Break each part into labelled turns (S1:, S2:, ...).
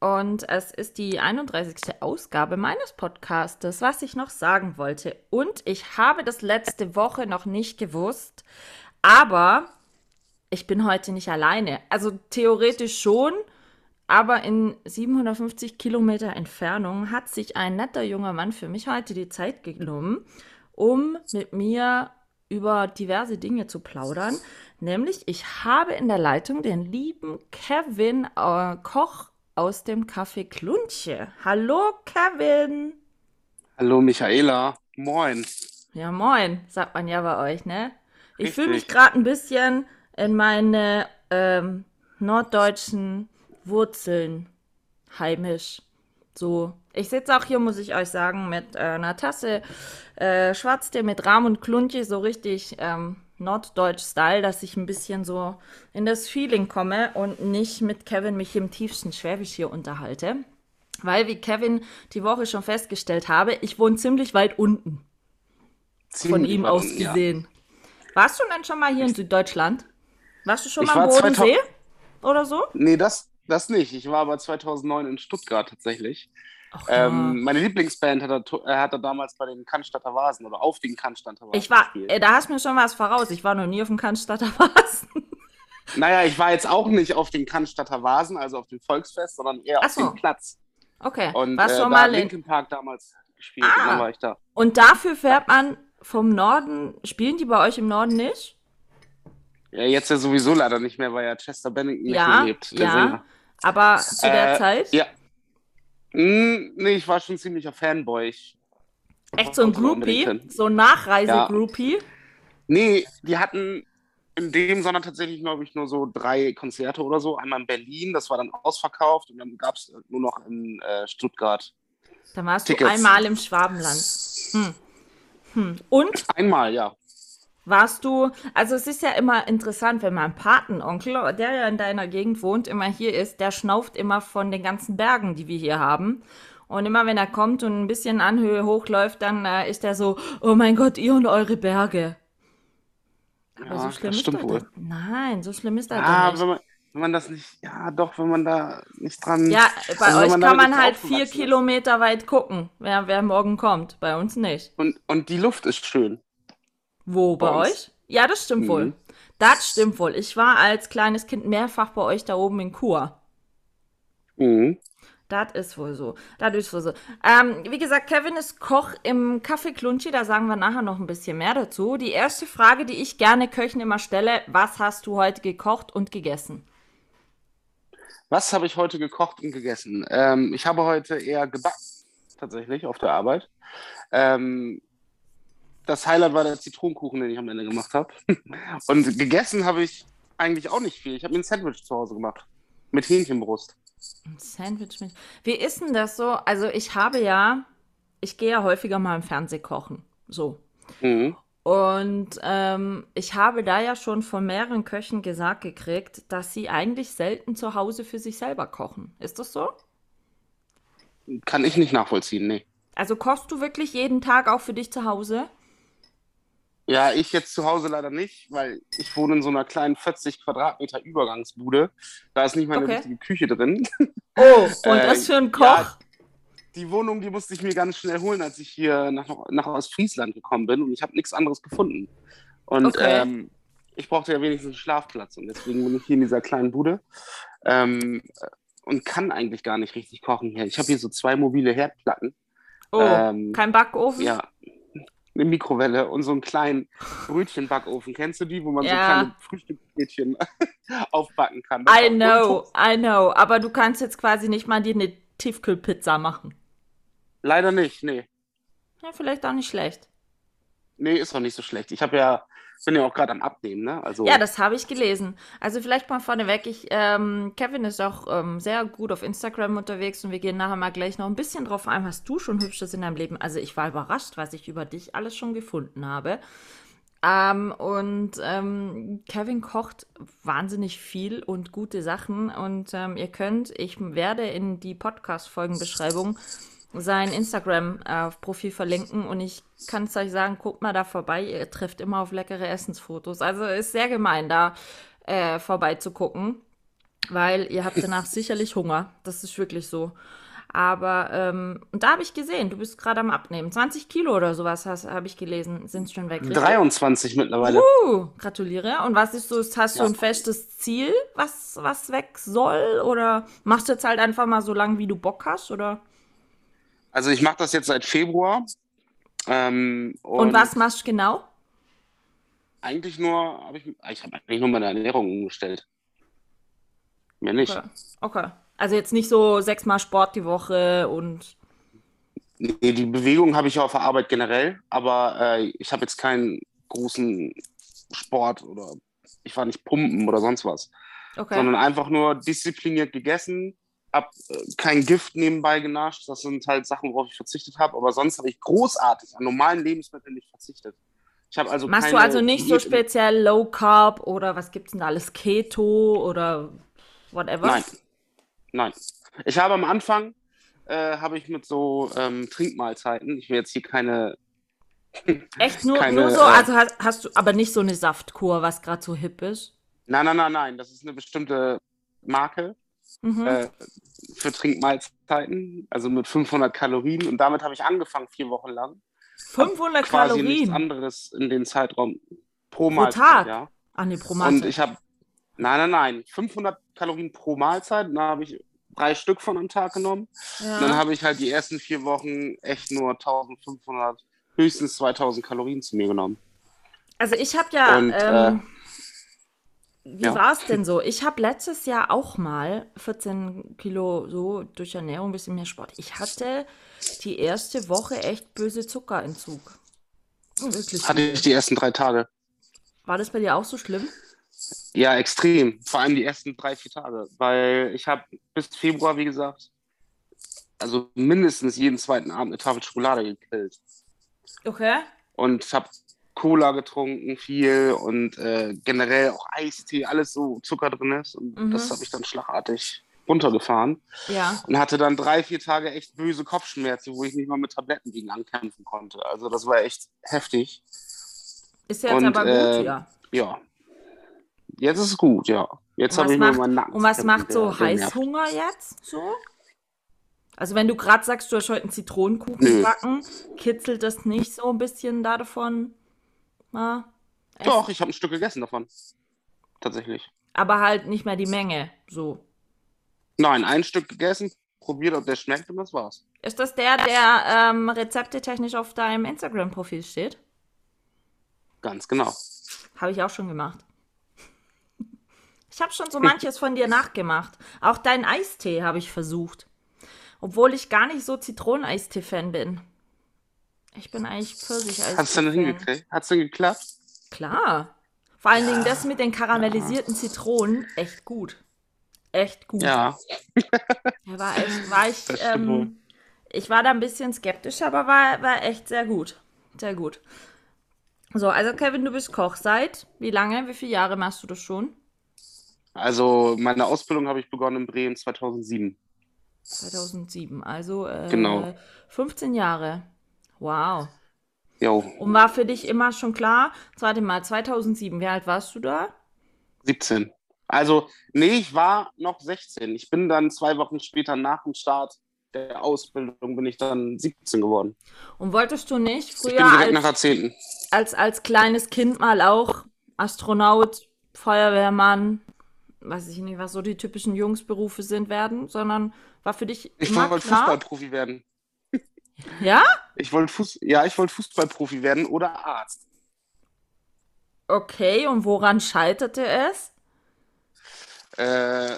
S1: und es ist die 31. Ausgabe meines Podcastes, was ich noch sagen wollte. Und ich habe das letzte Woche noch nicht gewusst, aber ich bin heute nicht alleine. Also theoretisch schon, aber in 750 Kilometer Entfernung hat sich ein netter junger Mann für mich heute die Zeit genommen, um mit mir über diverse Dinge zu plaudern. Nämlich, ich habe in der Leitung den lieben Kevin äh, Koch aus dem Café Klunche. Hallo, Kevin.
S2: Hallo, Michaela. Moin.
S1: Ja, moin, sagt man ja bei euch, ne? Ich fühle mich gerade ein bisschen in meine ähm, norddeutschen Wurzeln heimisch. So. Ich sitze auch hier, muss ich euch sagen, mit äh, einer Tasse äh, Schwarztee mit Rahm und Klunche, so richtig ähm, Norddeutsch-Style, dass ich ein bisschen so in das Feeling komme und nicht mit Kevin mich im tiefsten Schwäbisch hier unterhalte. Weil, wie Kevin die Woche schon festgestellt habe, ich wohne ziemlich weit unten. Ziemlich von ihm aus unten, gesehen. Ja. Warst du denn schon mal hier in Süddeutschland? Warst du schon ich mal am Bodensee oder so?
S2: Nee, das, das nicht. Ich war aber 2009 in Stuttgart tatsächlich. Ach, ähm, meine Lieblingsband hat er, äh, hat er damals bei den Cannstatter Vasen oder auf den Cannstatter Vasen
S1: Ich war, gespielt. Äh, da hast du mir schon was voraus. Ich war noch nie auf dem Cannstatter Vasen.
S2: Naja, ich war jetzt auch nicht auf den Cannstatter Vasen, also auf dem Volksfest, sondern eher Ach auf dem Platz.
S1: Okay.
S2: Und Warst äh, schon mal in Linkin Park damals gespielt ah. und dann war ich da.
S1: Und dafür fährt man vom Norden, spielen die bei euch im Norden nicht?
S2: Ja, jetzt ja sowieso leider nicht mehr, weil ja Chester Bennington ja, nicht mehr lebt.
S1: ja, Sänger. aber zu der
S2: äh,
S1: Zeit?
S2: Ja, nee, ich war schon ziemlicher Fanboy. Ich
S1: Echt so ein Groupie? So ein Nachreise-Groupie? Ja.
S2: Nee, die hatten in dem, sondern tatsächlich, glaube ich, nur so drei Konzerte oder so. Einmal in Berlin, das war dann ausverkauft und dann gab es nur noch in äh, Stuttgart.
S1: Da warst Tickets. du einmal im Schwabenland. Hm. Hm. Und?
S2: Einmal, ja.
S1: Warst du, also es ist ja immer interessant, wenn mein Patenonkel, der ja in deiner Gegend wohnt, immer hier ist, der schnauft immer von den ganzen Bergen, die wir hier haben. Und immer wenn er kommt und ein bisschen Anhöhe hochläuft, dann äh, ist er so, oh mein Gott, ihr und eure Berge.
S2: Aber ja, so schlimm ist das wohl.
S1: Nein, so schlimm ist das
S2: ja,
S1: nicht.
S2: Wenn man, wenn man das nicht, ja doch, wenn man da nicht dran.
S1: Ja, bei also euch man kann man halt vier Kilometer weit gucken, wer, wer morgen kommt. Bei uns nicht.
S2: Und, und die Luft ist schön.
S1: Wo, bei, bei euch? Ja, das stimmt mhm. wohl. Das stimmt wohl. Ich war als kleines Kind mehrfach bei euch da oben in Kur.
S2: Mhm.
S1: Das ist wohl so. Das ist wohl so. Ähm, wie gesagt, Kevin ist Koch im Café Klunchi. Da sagen wir nachher noch ein bisschen mehr dazu. Die erste Frage, die ich gerne Köchen immer stelle: Was hast du heute gekocht und gegessen?
S2: Was habe ich heute gekocht und gegessen? Ähm, ich habe heute eher gebacken, tatsächlich, auf der Arbeit. Ähm, das Highlight war der Zitronenkuchen, den ich am Ende gemacht habe. Und gegessen habe ich eigentlich auch nicht viel. Ich habe mir ein Sandwich zu Hause gemacht. Mit Hähnchenbrust.
S1: Ein Sandwich mit. Wie ist denn das so? Also, ich habe ja, ich gehe ja häufiger mal im Fernseh kochen. So. Mhm. Und ähm, ich habe da ja schon von mehreren Köchen gesagt gekriegt, dass sie eigentlich selten zu Hause für sich selber kochen. Ist das so?
S2: Kann ich nicht nachvollziehen, nee.
S1: Also kochst du wirklich jeden Tag auch für dich zu Hause?
S2: Ja, ich jetzt zu Hause leider nicht, weil ich wohne in so einer kleinen 40 Quadratmeter Übergangsbude. Da ist nicht mal eine okay. richtige Küche drin.
S1: Oh, und äh, das für einen Koch? Ja,
S2: die Wohnung, die musste ich mir ganz schnell holen, als ich hier nach, nach Ostfriesland gekommen bin und ich habe nichts anderes gefunden. Und okay. ähm, ich brauchte ja wenigstens einen Schlafplatz und deswegen bin ich hier in dieser kleinen Bude ähm, und kann eigentlich gar nicht richtig kochen hier. Ich habe hier so zwei mobile Herdplatten.
S1: Oh, ähm, kein Backofen?
S2: Ja, eine Mikrowelle und so einen kleinen Brötchenbackofen. Kennst du die, wo man ja. so kleine Frühstücksbrötchen aufbacken kann?
S1: Das I know, I know. Aber du kannst jetzt quasi nicht mal dir eine Tiefkühlpizza machen.
S2: Leider nicht, nee.
S1: Ja, vielleicht auch nicht schlecht.
S2: Nee, ist auch nicht so schlecht. Ich habe ja bin ja auch gerade am Abnehmen, ne? Also
S1: ja, das habe ich gelesen. Also vielleicht mal vorneweg, ich, ähm, Kevin ist auch ähm, sehr gut auf Instagram unterwegs und wir gehen nachher mal gleich noch ein bisschen drauf ein, was du schon Hübsches in deinem Leben. Also ich war überrascht, was ich über dich alles schon gefunden habe. Ähm, und ähm, Kevin kocht wahnsinnig viel und gute Sachen. Und ähm, ihr könnt, ich werde in die Podcast-Folgenbeschreibung sein Instagram-Profil verlinken. Und ich kann es euch sagen, guckt mal da vorbei. Ihr trifft immer auf leckere Essensfotos. Also ist sehr gemein, da äh, vorbei zu gucken. Weil ihr habt danach sicherlich Hunger. Das ist wirklich so. Aber, ähm, und da habe ich gesehen, du bist gerade am Abnehmen. 20 Kilo oder sowas habe ich gelesen, sind schon weg.
S2: Richtig? 23 mittlerweile.
S1: Uh, gratuliere. Und was ist so, hast du ja. ein festes Ziel, was, was weg soll? Oder machst du jetzt halt einfach mal so lange, wie du Bock hast? Oder?
S2: Also ich mache das jetzt seit Februar. Ähm,
S1: und, und, was machst du genau?
S2: Eigentlich nur, habe ich, ich habe eigentlich nur meine Ernährung umgestellt. Mehr nicht.
S1: Okay. okay. Also jetzt nicht so sechsmal Sport die Woche und.
S2: Nee, die Bewegung habe ich ja auf der Arbeit generell, aber äh, ich habe jetzt keinen großen Sport oder ich war nicht pumpen oder sonst was. Okay. Sondern einfach nur diszipliniert gegessen, habe äh, kein Gift nebenbei genascht. Das sind halt Sachen, worauf ich verzichtet habe. Aber sonst habe ich großartig an normalen Lebensmitteln nicht verzichtet. Ich habe also
S1: Machst du also nicht so speziell Low Carb oder was gibt es denn da alles? Keto oder whatever?
S2: Nein, Nein. Ich habe am Anfang, äh, habe ich mit so ähm, Trinkmahlzeiten, ich will jetzt hier keine.
S1: Echt nur, keine, nur so? Äh, also hast, hast, du aber nicht so eine Saftkur, was gerade so hip ist?
S2: Nein, nein, nein, nein. Das ist eine bestimmte Marke mhm. äh, für Trinkmahlzeiten, also mit 500 Kalorien. Und damit habe ich angefangen, vier Wochen lang.
S1: 500 hab quasi Kalorien? nichts
S2: anderes in den Zeitraum
S1: pro, pro Mahlzeit. Tag? Ja.
S2: Ach nee, pro Mahlzeit. Und ich habe Nein, nein, nein. 500 Kalorien pro Mahlzeit. Da habe ich drei Stück von am Tag genommen. Ja. Dann habe ich halt die ersten vier Wochen echt nur 1500, höchstens 2000 Kalorien zu mir genommen.
S1: Also ich habe ja. Und, ähm, äh, wie ja. war es denn so? Ich habe letztes Jahr auch mal 14 Kilo so durch Ernährung, ein bisschen mehr Sport. Ich hatte die erste Woche echt böse Zuckerentzug.
S2: Wirklich. Hatte ich die ersten drei Tage.
S1: War das bei dir auch so schlimm?
S2: Ja, extrem. Vor allem die ersten drei, vier Tage. Weil ich habe bis Februar, wie gesagt, also mindestens jeden zweiten Abend eine Tafel Schokolade gekillt.
S1: Okay.
S2: Und habe Cola getrunken, viel und äh, generell auch Eistee, alles so Zucker drin ist. Und mhm. das habe ich dann schlagartig runtergefahren.
S1: Ja.
S2: Und hatte dann drei, vier Tage echt böse Kopfschmerzen, wo ich nicht mal mit Tabletten gegen ankämpfen konnte. Also das war echt heftig.
S1: Ist jetzt und, aber gut, äh, ja.
S2: Ja, Jetzt ist es gut, ja. Jetzt habe ich
S1: macht,
S2: mir meinen Nacken.
S1: Und was macht so Heißhunger jetzt so? Also wenn du gerade sagst, du hast heute einen Zitronenkuchen Nö. gebacken, kitzelt das nicht so ein bisschen da davon? Na,
S2: Doch, ich habe ein Stück gegessen davon. Tatsächlich.
S1: Aber halt nicht mehr die Menge, so.
S2: Nein, ein Stück gegessen, probiert, ob der schmeckt und das war's.
S1: Ist das der, der ähm, Rezepte technisch auf deinem Instagram-Profil steht?
S2: Ganz genau.
S1: Habe ich auch schon gemacht. Ich habe schon so manches von dir nachgemacht. Auch deinen Eistee habe ich versucht. Obwohl ich gar nicht so Zitroneneistee-Fan bin. Ich bin eigentlich Pfirsich-Eistee.
S2: Hast du denn hingekriegt? Hat's denn geklappt?
S1: Klar. Vor allen ja. Dingen das mit den karamellisierten. Zitronen, echt gut. Echt gut.
S2: Ja.
S1: ja war echt, war ich, ähm, ich war da ein bisschen skeptisch, aber war, war echt sehr gut. Sehr gut. So, also Kevin, du bist Koch seit wie lange? Wie viele Jahre machst du das schon?
S2: Also meine Ausbildung habe ich begonnen in Bremen 2007.
S1: 2007, also äh,
S2: genau.
S1: 15 Jahre. Wow.
S2: Jo.
S1: Und war für dich immer schon klar, warte mal, 2007, wie alt warst du da?
S2: 17. Also, nee, ich war noch 16. Ich bin dann zwei Wochen später nach dem Start der Ausbildung bin ich dann 17 geworden.
S1: Und wolltest du nicht früher
S2: ich als.
S1: Als, als kleines Kind mal auch Astronaut, Feuerwehrmann, weiß ich nicht, was so die typischen Jungsberufe sind, werden, sondern war für dich.
S2: Ich wollte Fußballprofi werden.
S1: Ja?
S2: Ich wollte Fuß ja, ich wollte Fußballprofi werden oder Arzt.
S1: Okay, und woran scheiterte es?
S2: Äh,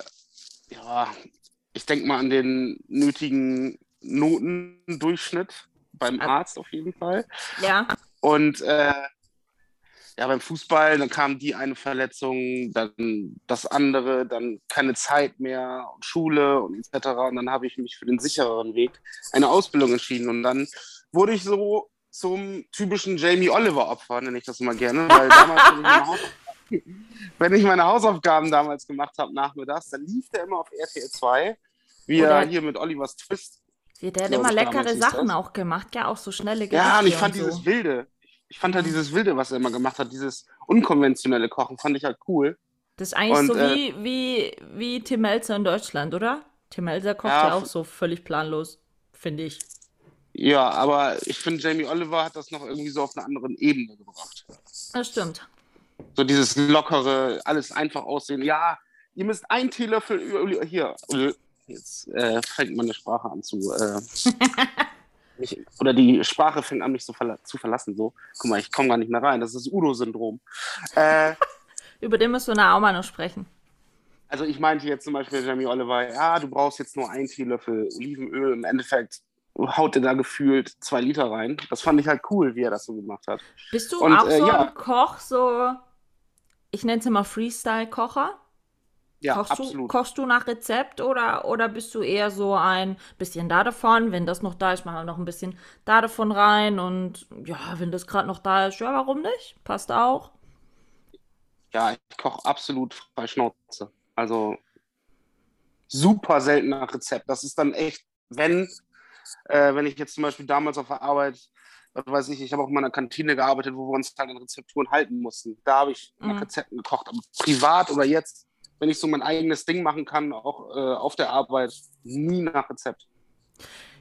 S2: ja, ich denke mal an den nötigen Notendurchschnitt beim Arzt auf jeden Fall.
S1: Ja.
S2: Und äh, ja, beim Fußball, dann kam die eine Verletzung, dann das andere, dann keine Zeit mehr und Schule und etc. Und dann habe ich mich für den sichereren Weg, eine Ausbildung entschieden. Und dann wurde ich so zum typischen Jamie Oliver-Opfer, nenne ich das immer gerne, weil damals, wenn ich meine, Haus wenn ich meine Hausaufgaben damals gemacht habe nachmittags, dann lief der immer auf RTL 2, wie
S1: Oder-
S2: er hier mit Olivers Twist.
S1: Der hat immer leckere Sachen
S2: das.
S1: auch gemacht, ja, auch so schnelle Gerichte
S2: Ja, und ich fand
S1: und
S2: dieses
S1: so.
S2: Wilde, ich fand halt dieses Wilde, was er immer gemacht hat, dieses unkonventionelle Kochen, fand ich halt cool.
S1: Das ist eigentlich
S2: Und,
S1: so
S2: äh,
S1: wie, wie, wie Tim Melzer in Deutschland, oder? Tim Melzer kocht
S2: Ja,
S1: ja auch so völlig planlos, finde ich.
S2: Ja, aber ich finde, Jamie Oliver hat das noch irgendwie so auf einer anderen Ebene gebracht.
S1: Das stimmt.
S2: So dieses lockere, alles einfach aussehen. Ja, ihr müsst einen Teelöffel hier. Jetzt äh, fängt meine Sprache an zu. Äh, mich, oder die Sprache fängt an, mich so verla zu verlassen. So, guck mal, ich komme gar nicht mehr rein. Das ist das Udo-Syndrom. Äh,
S1: Über den müssen wir nachher auch mal noch sprechen.
S2: also ich meinte jetzt zum Beispiel Jamie Oliver, ja, du brauchst jetzt nur einen Teelöffel Olivenöl. Im Endeffekt haut er da gefühlt zwei Liter rein. Das fand ich halt cool, wie er das so gemacht hat.
S1: Bist du
S2: Und,
S1: auch
S2: äh,
S1: so
S2: ja.
S1: ein Koch, so, ich nenne es immer Freestyle-Kocher?
S2: Ja,
S1: kochst, du,
S2: absolut.
S1: kochst du nach Rezept oder, oder bist du eher so ein bisschen da davon, wenn das noch da ist, mach noch ein bisschen da davon rein und ja, wenn das gerade noch da ist, ja, warum nicht? Passt auch.
S2: Ja, ich koche absolut frei Schnauze. Also super selten nach Rezept. Das ist dann echt, wenn, äh, wenn ich jetzt zum Beispiel damals auf der Arbeit, was weiß ich, ich habe auch in meiner Kantine gearbeitet, wo wir uns halt an Rezepturen halten mussten. Da habe ich nach
S1: Mhm.
S2: Rezepten gekocht. Aber privat oder jetzt, wenn ich so mein eigenes Ding machen kann, auch äh, auf der Arbeit, nie nach Rezept.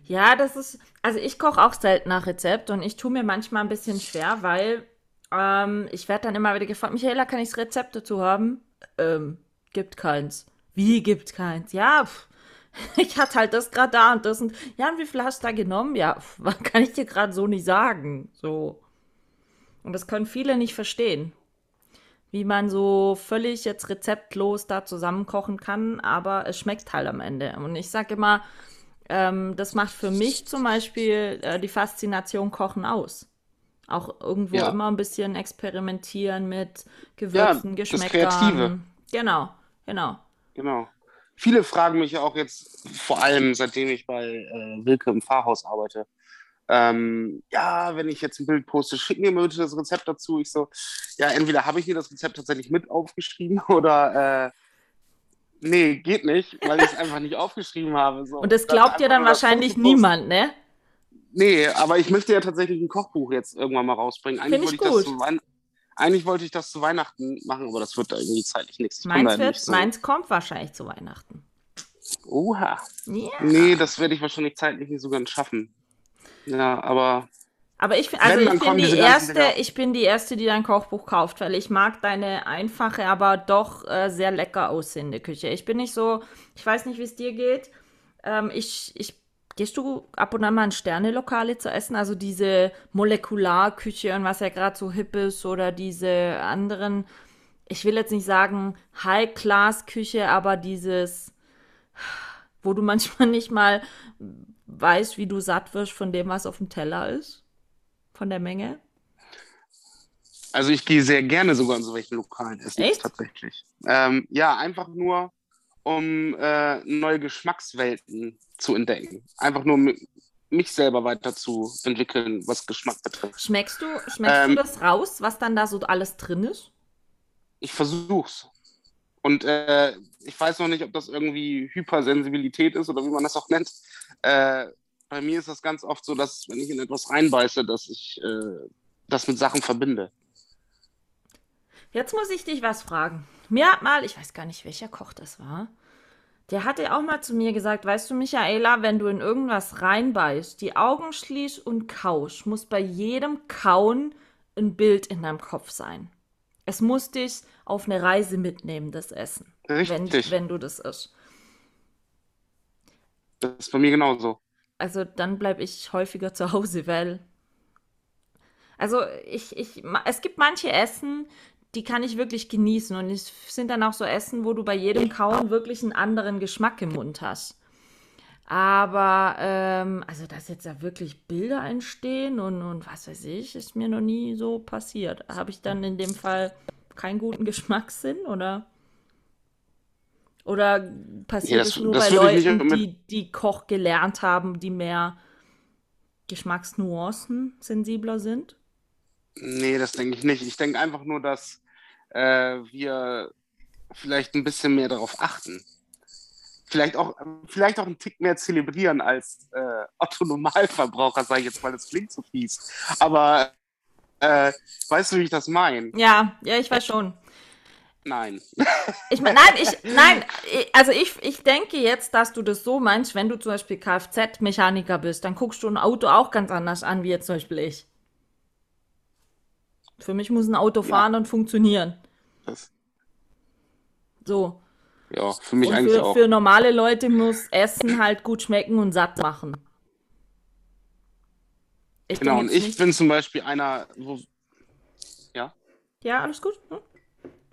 S1: Ja, das ist, also ich koche auch selten nach Rezept und ich tue mir manchmal ein bisschen schwer, weil ähm, ich werde dann immer wieder gefragt, Michaela, kann ich das Rezept dazu haben? Ähm, gibt keins. Wie gibt keins? Ja, pff, ich hatte halt das gerade da und das und ja, und wie viel hast du da genommen? Ja, pff, kann ich dir gerade so nicht sagen. So. Und das können viele nicht verstehen. Wie man so völlig jetzt rezeptlos da zusammenkochen kann, aber es schmeckt halt am Ende. Und ich sage immer, ähm, das macht für mich zum Beispiel äh, die Faszination Kochen aus. Auch irgendwo
S2: Ja.
S1: immer ein bisschen experimentieren mit Gewürzen,
S2: das
S1: Geschmäckern.
S2: Kreative.
S1: Genau, genau.
S2: Genau. Viele fragen mich ja auch jetzt, vor allem seitdem ich bei äh, Wilke im Pfarrhaus arbeite, ähm, ja, wenn ich jetzt ein Bild poste, schick mir bitte das Rezept dazu. Ich so, ja, entweder habe ich mir das Rezept tatsächlich mit aufgeschrieben oder äh, nee, geht nicht, weil ich es einfach nicht aufgeschrieben habe. So.
S1: Und das glaubt dir dann wahrscheinlich niemand, ne?
S2: Nee, aber ich möchte ja tatsächlich ein Kochbuch jetzt irgendwann mal rausbringen. Eigentlich,
S1: Find ich
S2: wollte ich, das zu Eigentlich wollte ich das zu Weihnachten machen, aber das wird da irgendwie zeitlich nichts. Ich
S1: Meins, wird,
S2: nicht so.
S1: meins kommt wahrscheinlich zu Weihnachten.
S2: Oha.
S1: Ja.
S2: Nee, das werde ich wahrscheinlich zeitlich nicht so ganz schaffen. Ja, aber
S1: Aber ich, also ich bin die erste, ich bin die erste, die dein Kochbuch kauft, weil ich mag deine einfache, aber doch äh, sehr lecker aussehende Küche. Ich bin nicht so, ich weiß nicht, wie es dir geht. Ähm, ich, ich, gehst du ab und an mal in Sternelokale zu essen? Also diese Molekularküche und was ja gerade so hip ist oder diese anderen, ich will jetzt nicht sagen High-Class-Küche, aber dieses, wo du manchmal nicht mal weißt, wie du satt wirst von dem, was auf dem Teller ist? Von der Menge?
S2: also ich gehe sehr gerne sogar in so welchen lokalen Essen
S1: Echt?
S2: tatsächlich. Ähm, ja, einfach nur, um äh, neue Geschmackswelten zu entdecken. Einfach nur mi- mich selber weiterzuentwickeln, was Geschmack betrifft.
S1: Schmeckst du, schmeckst
S2: Ähm,
S1: du das raus, was dann da so alles drin ist?
S2: Ich versuch's. Und äh, ich weiß noch nicht, ob das irgendwie Hypersensibilität ist oder wie man das auch nennt. Äh, bei mir ist das ganz oft so, dass wenn ich in etwas reinbeiße, dass ich äh, das mit Sachen verbinde.
S1: Jetzt muss ich dich was fragen. Mir hat mal, ich weiß gar nicht, welcher Koch das war, der hatte auch mal zu mir gesagt, weißt du, Michaela, wenn du in irgendwas reinbeißt, die Augen schließt und kaust, muss bei jedem Kauen ein Bild in deinem Kopf sein. Es muss dich auf eine Reise mitnehmen, das Essen. Wenn,
S2: Richtig.
S1: wenn du das isst.
S2: Das ist bei mir genauso.
S1: Also dann bleibe ich häufiger zu Hause, weil. Also ich, ich, es gibt manche Essen, die kann ich wirklich genießen. Und es sind dann auch so Essen, wo du bei jedem Kauen wirklich einen anderen Geschmack im Mund hast. Aber, ähm, also dass jetzt da wirklich Bilder entstehen und, und was weiß ich, ist mir noch nie so passiert. Habe ich dann in dem Fall keinen guten Geschmackssinn oder? Oder passiert
S2: Ja,
S1: es
S2: das-
S1: nur bei Leuten, die, die Koch gelernt haben, die mehr Geschmacksnuancen sensibler sind?
S2: Nee, das denke ich nicht. Ich denke einfach nur, dass äh, wir vielleicht ein bisschen mehr darauf achten. Vielleicht auch, vielleicht auch einen Tick mehr zelebrieren als äh, Otto Normalverbraucher, sage ich jetzt mal, das klingt so fies. Aber äh, weißt du, wie ich das meine?
S1: Ja, ja, ich weiß schon.
S2: Nein.
S1: Ich meine, nein, ich, nein, also ich, ich denke jetzt, dass du das so meinst, wenn du zum Beispiel Kfz-Mechaniker bist, dann guckst du ein Auto auch ganz anders an, wie jetzt zum Beispiel ich. Für mich muss ein Auto fahren ja. und funktionieren. Das. So.
S2: Ja, für mich und eigentlich
S1: für,
S2: auch.
S1: Für normale Leute muss Essen halt gut schmecken und satt machen.
S2: Ich genau, und ich nicht... bin zum Beispiel einer, wo. Ja?
S1: Ja, alles gut. Hm?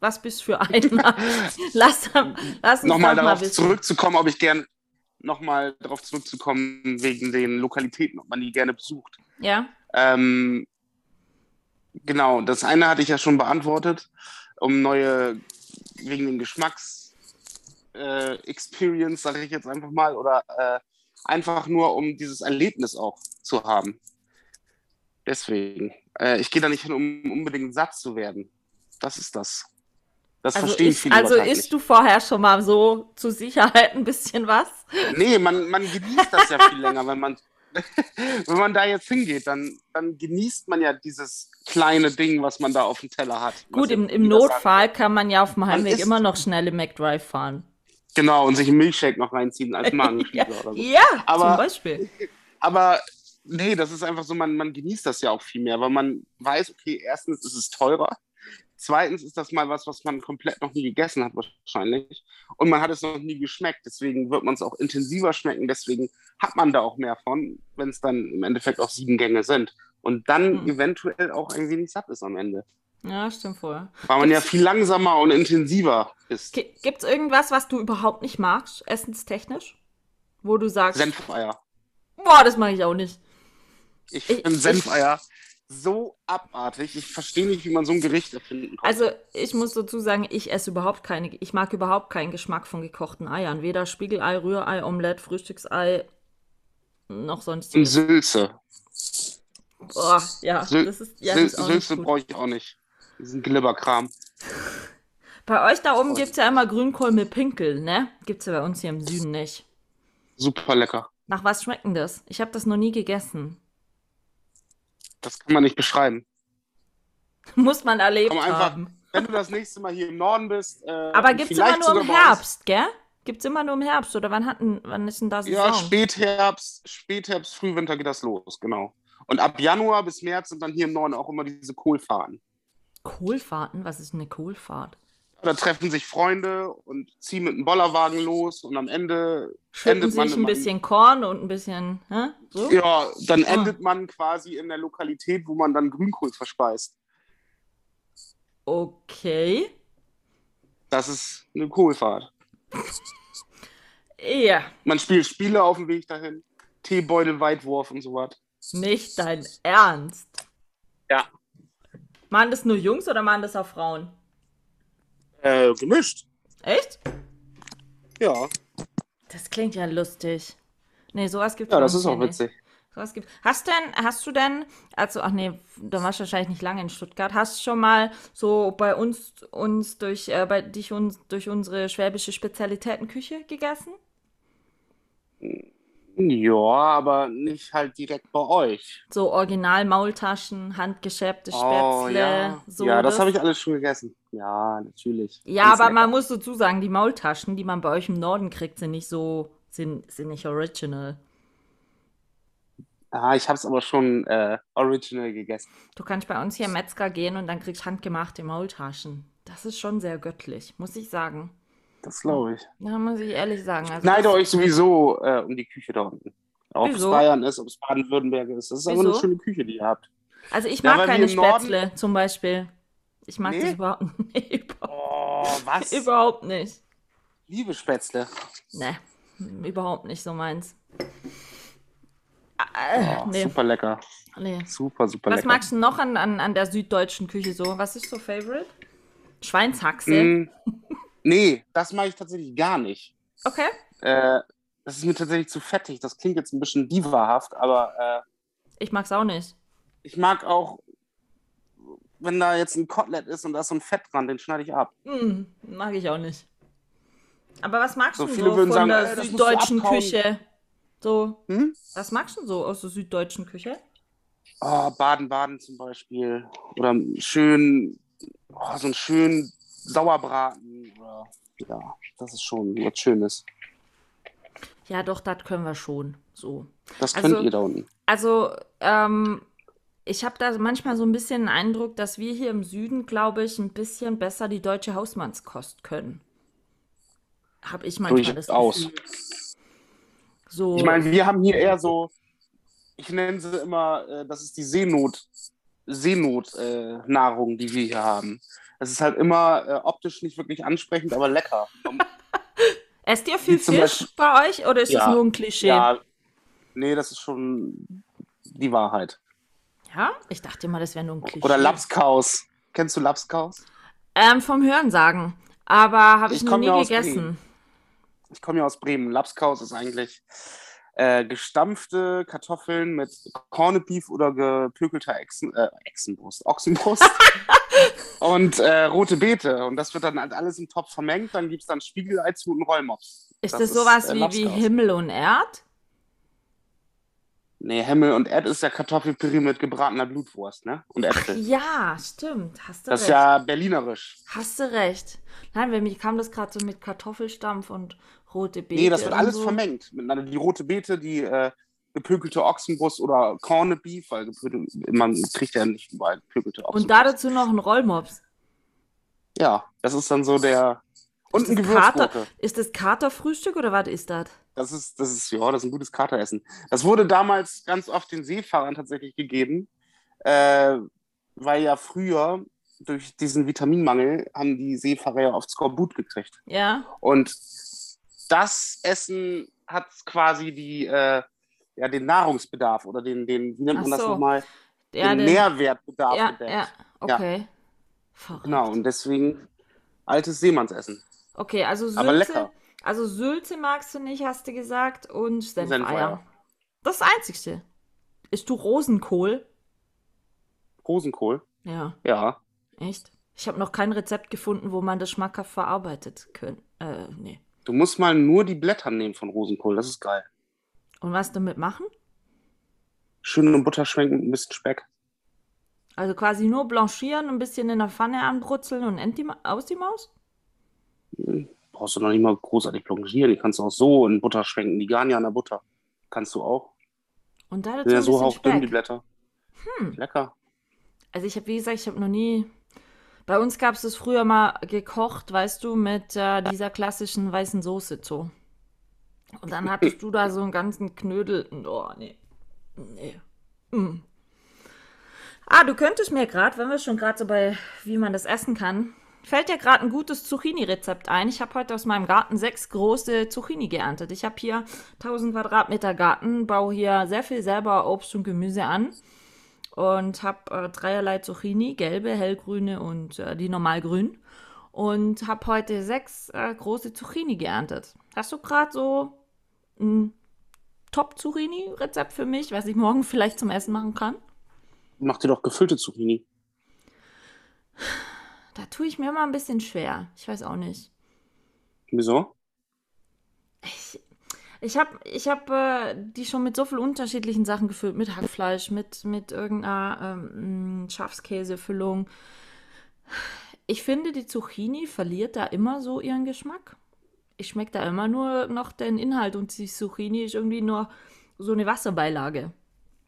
S1: Was bist du für einer? lass, lass uns
S2: nochmal darauf mal zurückzukommen, ob ich gern nochmal darauf zurückzukommen, wegen den Lokalitäten, ob man die gerne besucht.
S1: Ja.
S2: Ähm, genau, das eine hatte ich ja schon beantwortet, um neue, wegen den Geschmacks äh, Experience, sage ich jetzt einfach mal, oder äh, einfach nur, um dieses Erlebnis auch zu haben. Deswegen. Äh, ich gehe da nicht hin, um unbedingt satt zu werden. Das ist das. Das
S1: also
S2: verstehen
S1: ich,
S2: viele
S1: Also isst du vorher schon mal so zur Sicherheit ein bisschen was?
S2: Nee, man, man genießt das ja viel länger, wenn man, wenn man da jetzt hingeht, dann, dann genießt man ja dieses kleine Ding, was man da auf dem Teller hat.
S1: Gut, im, im Notfall kann man ja auf dem Heimweg immer noch schnelle McDrive fahren.
S2: Genau, und sich einen Milchshake noch reinziehen als Magenspieler
S1: ja,
S2: oder so.
S1: Ja, aber, zum Beispiel.
S2: Aber nee, das ist einfach so, man, man genießt das ja auch viel mehr, weil man weiß, okay, erstens ist es teurer, Zweitens ist das mal was, was man komplett noch nie gegessen hat, wahrscheinlich. Und man hat es noch nie geschmeckt. Deswegen wird man es auch intensiver schmecken. Deswegen hat man da auch mehr von, wenn es dann im Endeffekt auch sieben Gänge sind. Und dann hm. eventuell auch ein wenig satt ist am Ende.
S1: Ja, stimmt voll.
S2: Weil man Gibt's... ja viel langsamer und intensiver ist.
S1: Gibt es irgendwas, was du überhaupt nicht magst, essenstechnisch? Wo du sagst.
S2: Senfeier.
S1: Boah, das mag ich auch nicht.
S2: Ich finde Senfeier so abartig. Ich verstehe nicht, wie man so ein Gericht erfinden kann.
S1: Also, ich muss dazu sagen, ich esse überhaupt keine, ich mag überhaupt keinen Geschmack von gekochten Eiern. Weder Spiegelei, Rührei, Omelett, Frühstücksei, noch sonst.
S2: Und Sülze.
S1: Boah, ja,
S2: Syl das ist, ja, ist Sülze brauche ich auch nicht. Diesen Glibberkram.
S1: Bei euch da oben gibt es ja immer Grünkohl mit Pinkel, ne? Gibt es ja bei uns hier im Süden nicht.
S2: Super lecker.
S1: Nach was schmeckt denn das? Ich habe das noch nie gegessen.
S2: Das kann man nicht beschreiben.
S1: Muss man erlebt einfach, haben.
S2: Wenn du das nächste Mal hier im Norden bist. Äh,
S1: Aber gibt es immer nur im Herbst, gell? Gibt es immer nur im Herbst oder wann, hatten, wann ist denn da
S2: Saison? Ja, Spätherbst, Spätherbst, Frühwinter geht das los, genau. Und ab Januar bis März sind dann hier im Norden auch immer diese Kohlfahrten.
S1: Kohlfahrten? Was ist eine Kohlfahrt?
S2: Da treffen sich Freunde und ziehen mit einem Bollerwagen los und am Ende
S1: Schütten endet man sich ein bisschen Korn und ein bisschen, hä? So?
S2: Ja, dann ah. endet man quasi in der Lokalität, wo man dann Grünkohl verspeist.
S1: Okay.
S2: Das ist eine Kohlfahrt.
S1: Ja.
S2: Man spielt Spiele auf dem Weg dahin. Teebeutel, Weitwurf und so was.
S1: Nicht dein Ernst?
S2: Ja.
S1: Machen das nur Jungs oder machen das auch Frauen?
S2: Äh, gemischt.
S1: Echt?
S2: Ja.
S1: Das klingt ja lustig. Nee, sowas gibt
S2: es Ja, das ist auch witzig.
S1: Sowas gibt. Hast denn, hast du denn, also, ach nee, da warst du wahrscheinlich nicht lange in Stuttgart, hast du schon mal so bei uns, uns durch, äh, bei dich uns, durch unsere schwäbische Spezialitätenküche gegessen?
S2: Ja, aber nicht halt direkt bei euch.
S1: So original Maultaschen, handgeschäbte oh, Spätzle,
S2: ja.
S1: so.
S2: Ja, das habe ich alles schon gegessen. Ja, natürlich.
S1: Ja, Ganz aber lecker. man muss dazu sagen, die Maultaschen, die man bei euch im Norden kriegt, sind nicht so, sind, sind nicht original.
S2: Ah, ich habe es aber schon äh, original gegessen.
S1: Du kannst bei uns hier im Metzger gehen und dann kriegst handgemachte Maultaschen. Das ist schon sehr göttlich, muss ich sagen.
S2: Das glaube ich.
S1: Ja, muss ich ehrlich sagen.
S2: Also Neide euch sowieso äh, um die Küche da unten. Ob es Bayern ist, ob es Baden-Württemberg ist. Das ist aber eine schöne Küche, die ihr habt.
S1: Also ich mag ja, keine Spätzle Norden... zum Beispiel. Ich mag nee? das überhaupt nicht.
S2: oh, was?
S1: überhaupt nicht.
S2: Liebe Spätzle.
S1: Ne, überhaupt nicht so meins.
S2: Oh, nee. Super lecker.
S1: Nee.
S2: Super, super
S1: Was
S2: lecker.
S1: Was magst du noch an, an, an der süddeutschen Küche so? Was ist so Favorite? Schweinshaxe? Mm,
S2: Nee, das mache ich tatsächlich gar nicht.
S1: Okay.
S2: Äh, das ist mir tatsächlich zu fettig. Das klingt jetzt ein bisschen divahaft, aber äh,
S1: Ich mag's auch nicht.
S2: Ich mag auch, wenn da jetzt ein Kotelett ist und da ist so ein Fett dran, den schneide ich ab.
S1: Mm, mag ich auch nicht. Aber was magst
S2: So
S1: du
S2: viele
S1: so
S2: würden
S1: von
S2: sagen,
S1: der
S2: äh,
S1: süddeutschen. Küche? So,
S2: Hm?
S1: was magst du so aus der süddeutschen Küche?
S2: Oh, Baden-Baden zum Beispiel. Oder schön, oh, so einen schönen Sauerbraten. Oder, ja, das ist schon was Schönes.
S1: Ja, doch, das können wir schon. So.
S2: Das
S1: Also-
S2: könnt ihr da unten.
S1: Also, ähm, ich habe da manchmal so ein bisschen den Eindruck, dass wir hier im Süden, glaube ich, ein bisschen besser die deutsche Hausmannskost können. Habe ich manchmal das
S2: Durchaus.
S1: Gefühl. So,
S2: Ich meine, wir haben hier eher so, ich nenne sie immer, äh, das ist die Seenot, Seenot-Nahrung, die wir hier haben. Es ist halt immer äh, optisch nicht wirklich ansprechend, aber lecker.
S1: esst ihr viel Fisch
S2: Beispiel-
S1: bei euch oder ist das
S2: Ja,
S1: nur ein Klischee?
S2: Ja, nee, das ist schon die Wahrheit.
S1: Ja? Ich dachte immer, das wäre nur ein Klischee.
S2: Oder Lapskaus. Kennst du Lapskaus?
S1: Ähm, vom Hörensagen. Aber habe ich,
S2: Ich
S1: noch nie gegessen.
S2: Bremen. Ich komme ja aus Bremen. Lapskaus ist eigentlich äh, gestampfte Kartoffeln mit Corned Beef oder gepökelter Echsen, äh, Echsenbrust, Ochsenbrust und äh, rote Beete. Und das wird dann halt alles im Topf vermengt. Dann gibt es dann Spiegelei zu und Rollmops.
S1: Ist
S2: Das
S1: das,
S2: ist,
S1: sowas
S2: äh,
S1: wie, wie. Himmel und Erd?
S2: Nee, Himmel und Erd ist ja Kartoffelpüree mit gebratener Blutwurst, ne? Und Äpfel.
S1: Ja, stimmt. Hast du
S2: Das ist
S1: recht.
S2: ja berlinerisch.
S1: Hast du recht. Nein, weil mir kam das gerade so mit Kartoffelstampf und rote Beete.
S2: Nee, das wird alles
S1: so.
S2: vermengt. Miteinander die rote Beete, die äh, gepökelte Ochsenbrust oder Corned Beef, weil man kriegt ja nicht überall gepökelte Ochsenbrust.
S1: Und da dazu noch ein Rollmops.
S2: Ja, das ist dann so der. Und ein
S1: Ist das Kater, ist das Katerfrühstück oder was ist das?
S2: Das ist, das ist, ja, das ist ein gutes Kateressen. Das wurde damals ganz oft den Seefahrern tatsächlich gegeben, äh, weil ja früher durch diesen Vitaminmangel haben die Seefahrer ja oft Skorbut gekriegt.
S1: Ja?
S2: Und das Essen hat quasi die, äh, ja, den Nahrungsbedarf oder den, den wie nennt man das
S1: so.
S2: nochmal?
S1: Ja,
S2: den
S1: den-
S2: Nährwertbedarf
S1: ja,
S2: gedeckt.
S1: ja, okay. Verrückt.
S2: Genau, und deswegen altes Seemannsessen.
S1: Okay, also Sülze.
S2: Aber lecker.
S1: Also Sülze magst du nicht, hast du gesagt, und Senfeier.
S2: Senfeier.
S1: Das ist das Einzigste. Isst du Rosenkohl?
S2: Rosenkohl,
S1: Ja,
S2: ja.
S1: echt? Ich habe noch kein Rezept gefunden, wo man das schmackhaft verarbeitet können. Äh, nee.
S2: Du musst mal nur die Blätter nehmen von Rosenkohl, das ist geil.
S1: Und was damit machen?
S2: Schön in Butter schwenken mit ein bisschen Speck.
S1: Also quasi nur blanchieren, ein bisschen in der Pfanne anbrutzeln und aus die Maus?
S2: Brauchst du noch nicht mal großartig blanchieren. Die kannst du auch so in Butter schwenken. Die garen ja in der Butter. Kannst du auch.
S1: Und da dazu
S2: Sind ja so hauchdünn, die. Blätter.
S1: Hm.
S2: Lecker.
S1: Also ich habe, wie gesagt, ich habe noch nie. Bei uns gab es das früher mal gekocht, weißt du, mit äh, dieser klassischen weißen Soße so. Und dann hattest du da so einen ganzen Knödel. Oh, nee. Nee. Mm. Ah, du könntest mir gerade, wenn wir schon gerade so bei, wie man das essen kann, fällt dir gerade ein gutes Zucchini-Rezept ein. Ich habe heute aus meinem Garten sechs große Zucchini geerntet. Ich habe hier 1000 Quadratmeter Garten, baue hier sehr viel selber Obst und Gemüse an und habe äh, dreierlei Zucchini, gelbe, hellgrüne und äh, die normalgrün. Und habe heute sechs äh, große Zucchini geerntet. Hast du gerade so ein Top-Zucchini-Rezept für mich, was ich morgen vielleicht zum Essen machen kann?
S2: Mach dir doch gefüllte Zucchini.
S1: Da tue ich mir immer ein bisschen schwer. Ich weiß auch nicht.
S2: Wieso?
S1: Ich habe ich hab, äh, die schon mit so vielen unterschiedlichen Sachen gefüllt. Mit Hackfleisch, mit, mit irgendeiner ähm, Schafskäsefüllung. Ich finde, die Zucchini verliert da immer so ihren Geschmack. Ich schmecke da immer nur noch den Inhalt und die Zucchini ist irgendwie nur so eine Wasserbeilage.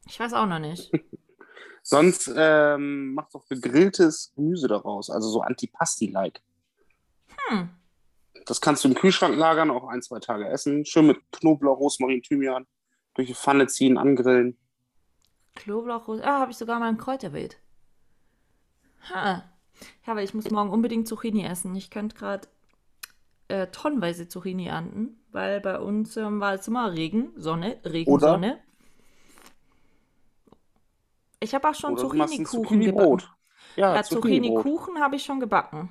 S1: Ich weiß auch noch nicht.
S2: Sonst ähm, mach doch gegrilltes Gemüse daraus. Also so Antipasti-like.
S1: Hm.
S2: Das kannst du im Kühlschrank lagern, auch ein, zwei Tage essen. Schön mit Knoblauch, Rosmarin, Thymian. Durch die Pfanne ziehen, angrillen.
S1: Knoblauch, Ros- ah, habe ich sogar mal ein Kräuterbeet. Ha. Ja, aber ich muss morgen unbedingt Zucchini essen. Ich könnte gerade äh, tonnenweise Zucchini ernten, weil bei uns ähm, war es immer Regen, Sonne, Regen,
S2: Oder-
S1: Sonne. Ich habe auch schon Zucchini-Kuchen gebacken.
S2: Ja,
S1: Ja. Zucchini-Kuchen habe ich schon gebacken.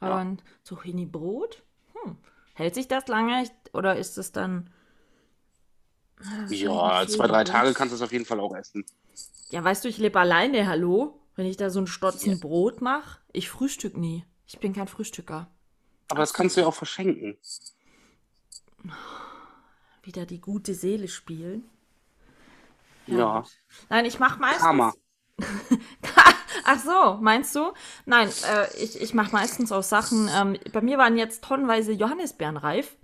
S2: Ja.
S1: Und Zucchini-Brot? Hm. Hält sich das lange oder ist es dann
S2: Ja, zwei, drei Tage kannst du es auf jeden Fall auch essen.
S1: Ja, weißt du, ich lebe alleine, hallo? Wenn ich da so ein Stotzen ja. Brot mache, ich frühstück nie. Ich bin kein Frühstücker.
S2: Aber das kannst du ja auch verschenken.
S1: Wieder die gute Seele spielen.
S2: Ja. ja.
S1: Nein, ich mache meistens. Hammer. Ach so, meinst du? Nein, äh, ich, ich mache meistens auch Sachen. Ähm, bei mir waren jetzt tonnenweise Johannisbeeren reif.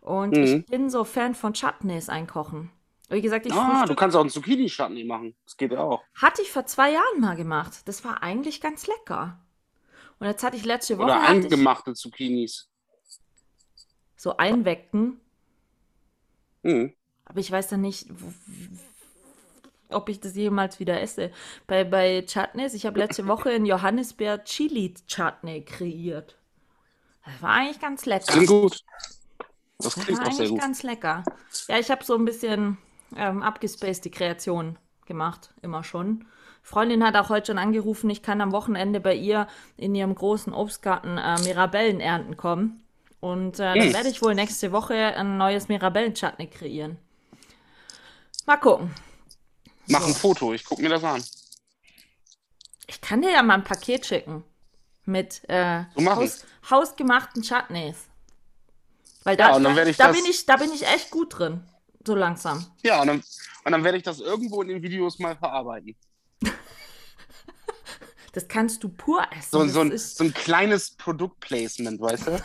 S1: Und mhm. ich bin so Fan von Chutneys einkochen. Wie gesagt, ich
S2: Ah, du kannst auch einen Zucchini-Chutney machen. Das geht auch.
S1: Hatte ich vor zwei Jahren mal gemacht. Das war eigentlich ganz lecker. Und jetzt hatte ich letzte Woche.
S2: Oder eingemachte ich, Zucchinis.
S1: So einwecken.
S2: Mhm.
S1: Aber ich weiß dann nicht, ob ich das jemals wieder esse. Bei, bei Chutneys, ich habe letzte Woche einen Johannisbeer Chili Chutney kreiert. Das war eigentlich ganz lecker.
S2: Klingt gut.
S1: Das klingt das war auch sehr gut. ganz lecker. Ja, ich habe so ein bisschen ähm, abgespaced die Kreation gemacht, immer schon. Freundin hat auch heute schon angerufen, ich kann am Wochenende bei ihr in ihrem großen Obstgarten äh, Mirabellen ernten kommen. Und äh, dann hm. werde ich wohl nächste Woche ein neues Mirabellen-Chutney kreieren. Mal gucken.
S2: Mach so. ein Foto, ich gucke mir das an.
S1: Ich kann dir ja mal ein Paket schicken. Mit äh,
S2: so
S1: Haus, hausgemachten Chutneys. Weil da, ja, da, da bin ich, da bin ich echt gut drin. So langsam.
S2: Ja, und dann, und dann werde ich das irgendwo in den Videos mal verarbeiten.
S1: das kannst du pur essen.
S2: So, so, ein, so ein kleines Produktplacement, weißt du?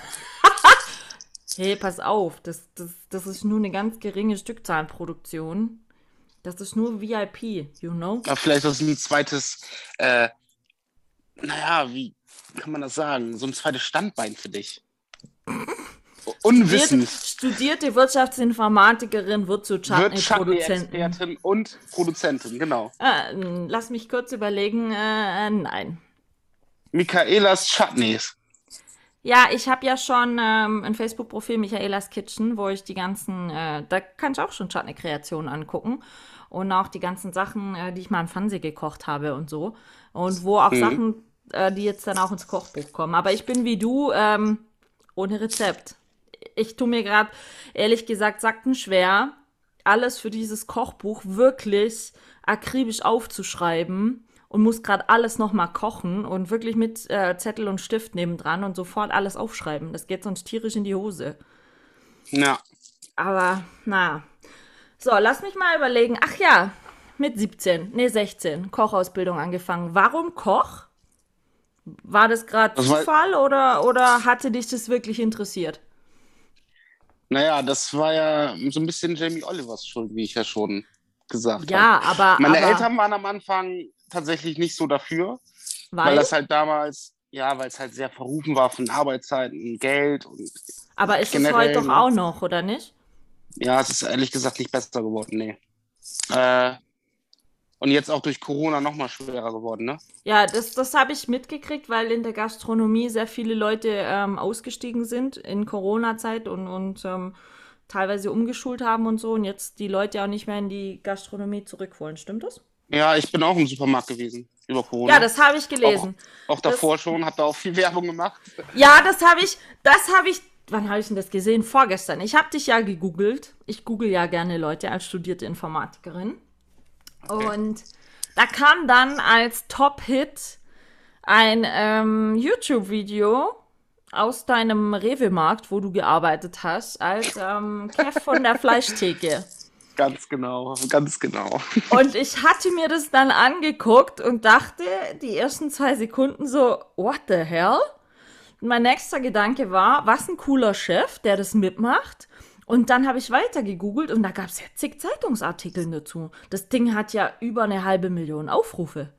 S1: hey, pass auf. Das, das, das ist nur eine ganz geringe Stückzahlenproduktion. Das ist nur VIP, you know?
S2: Ja, vielleicht ist es ein zweites, äh, naja, wie kann man das sagen? So ein zweites Standbein für dich. Unwissend.
S1: Studierte Wirtschaftsinformatikerin wird zu
S2: Chutney-Produzentin. und Produzentin, genau.
S1: Äh, lass mich kurz überlegen. Äh, nein.
S2: Michaelas Chutneys.
S1: Ja, ich habe ja schon ähm, ein Facebook-Profil Michaelas Kitchen, wo ich die ganzen, äh, da kann ich auch schon Chutney-Kreationen angucken und auch die ganzen Sachen, äh, die ich mal im Fernsehen gekocht habe und so. Und wo auch mhm. Sachen, äh, die jetzt dann auch ins Kochbuch kommen. Aber ich bin wie du, ähm, ohne Rezept ich tue mir gerade, ehrlich gesagt, schwer, alles für dieses Kochbuch wirklich akribisch aufzuschreiben und muss gerade alles nochmal kochen und wirklich mit äh, Zettel und Stift nebendran und sofort alles aufschreiben. Das geht sonst tierisch in die Hose.
S2: Ja.
S1: Aber, naja. So, lass mich mal überlegen. Ach ja, mit 17, nee, 16, Kochausbildung angefangen. Warum Koch? War das gerade Zufall oder, oder hatte dich das wirklich interessiert?
S2: Naja, das war ja so ein bisschen Jamie Olivers Schuld, wie ich ja schon gesagt
S1: ja, habe. aber.
S2: Meine
S1: aber...
S2: Eltern waren am Anfang tatsächlich nicht so dafür, weil, weil das halt damals, ja, weil es halt sehr verrufen war von Arbeitszeiten, Geld und.
S1: Aber ist es heute doch auch noch, oder nicht?
S2: Ja, es ist ehrlich gesagt nicht besser geworden, nee. Äh, und jetzt auch durch Corona noch mal schwerer geworden, ne?
S1: Ja, das, das habe ich mitgekriegt, weil in der Gastronomie sehr viele Leute ähm, ausgestiegen sind in Corona-Zeit und, und ähm, teilweise umgeschult haben und so und jetzt die Leute auch nicht mehr in die Gastronomie zurück wollen. Stimmt das?
S2: Ja, ich bin auch im Supermarkt gewesen über Corona.
S1: Ja, das habe ich gelesen.
S2: Auch, auch davor das, schon, habe da auch viel Werbung gemacht.
S1: Ja, das habe ich, das habe ich, wann habe ich denn das gesehen? Vorgestern. Ich habe dich ja gegoogelt. Ich google ja gerne Leute als studierte Informatikerin. Und da kam dann als Top-Hit ein ähm, YouTube-Video aus deinem Rewe-Markt, wo du gearbeitet hast, als ähm, Kev von der Fleischtheke.
S2: Ganz genau, ganz genau.
S1: Und ich hatte mir das dann angeguckt und dachte die ersten zwei Sekunden so, what the hell? mein nächster Gedanke war, was ein cooler Chef, der das mitmacht. Und dann habe ich weiter gegoogelt und da gab es ja zig Zeitungsartikel dazu. Das Ding hat ja über eine halbe Million Aufrufe.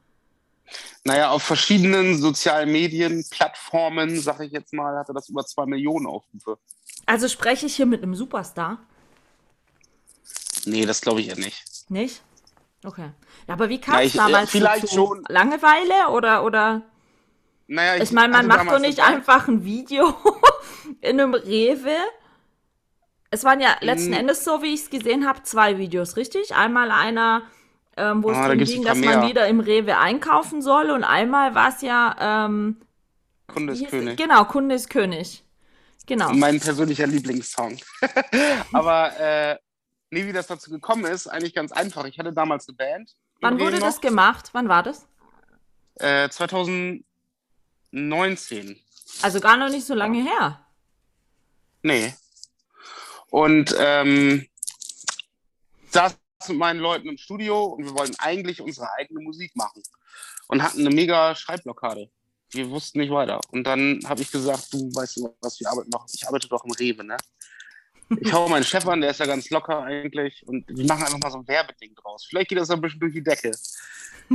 S2: Naja, auf verschiedenen sozialen Medien, Plattformen, sag ich jetzt mal, hatte das über zwei Millionen Aufrufe.
S1: Also spreche ich hier mit einem Superstar?
S2: Nee, das glaube ich ja nicht.
S1: Nicht? Okay. Ja, aber wie kam es damals
S2: vielleicht dazu? schon
S1: Langeweile oder oder?
S2: Naja, ich,
S1: ich meine, man macht doch nicht einfach ein Video in einem Rewe es waren ja letzten hm. Endes, so wie ich es gesehen habe, zwei Videos, richtig? Einmal einer, ähm, wo es ah, darum ging, dass man wieder im Rewe einkaufen soll und einmal war es ja. Ähm,
S2: Kunde ist König.
S1: Genau, Kunde ist König. Genau.
S2: Mein persönlicher Lieblingssong. Aber äh, Nee, wie das dazu gekommen ist, eigentlich ganz einfach. Ich hatte damals eine Band.
S1: Wann wurde noch. das gemacht? Wann war das?
S2: Äh, 2019.
S1: Also gar noch nicht so lange her.
S2: Nee. Und ähm, saß mit meinen Leuten im Studio und wir wollten eigentlich unsere eigene Musik machen. Und hatten eine mega Schreibblockade. Wir wussten nicht weiter. Und dann habe ich gesagt, du weißt du was, wir arbeiten noch, ich arbeite doch im Rewe, ne? Ich hau meinen Chef an, der ist ja ganz locker eigentlich. Und wir machen einfach mal so ein Werbeding draus. Vielleicht geht das ein bisschen durch die Decke.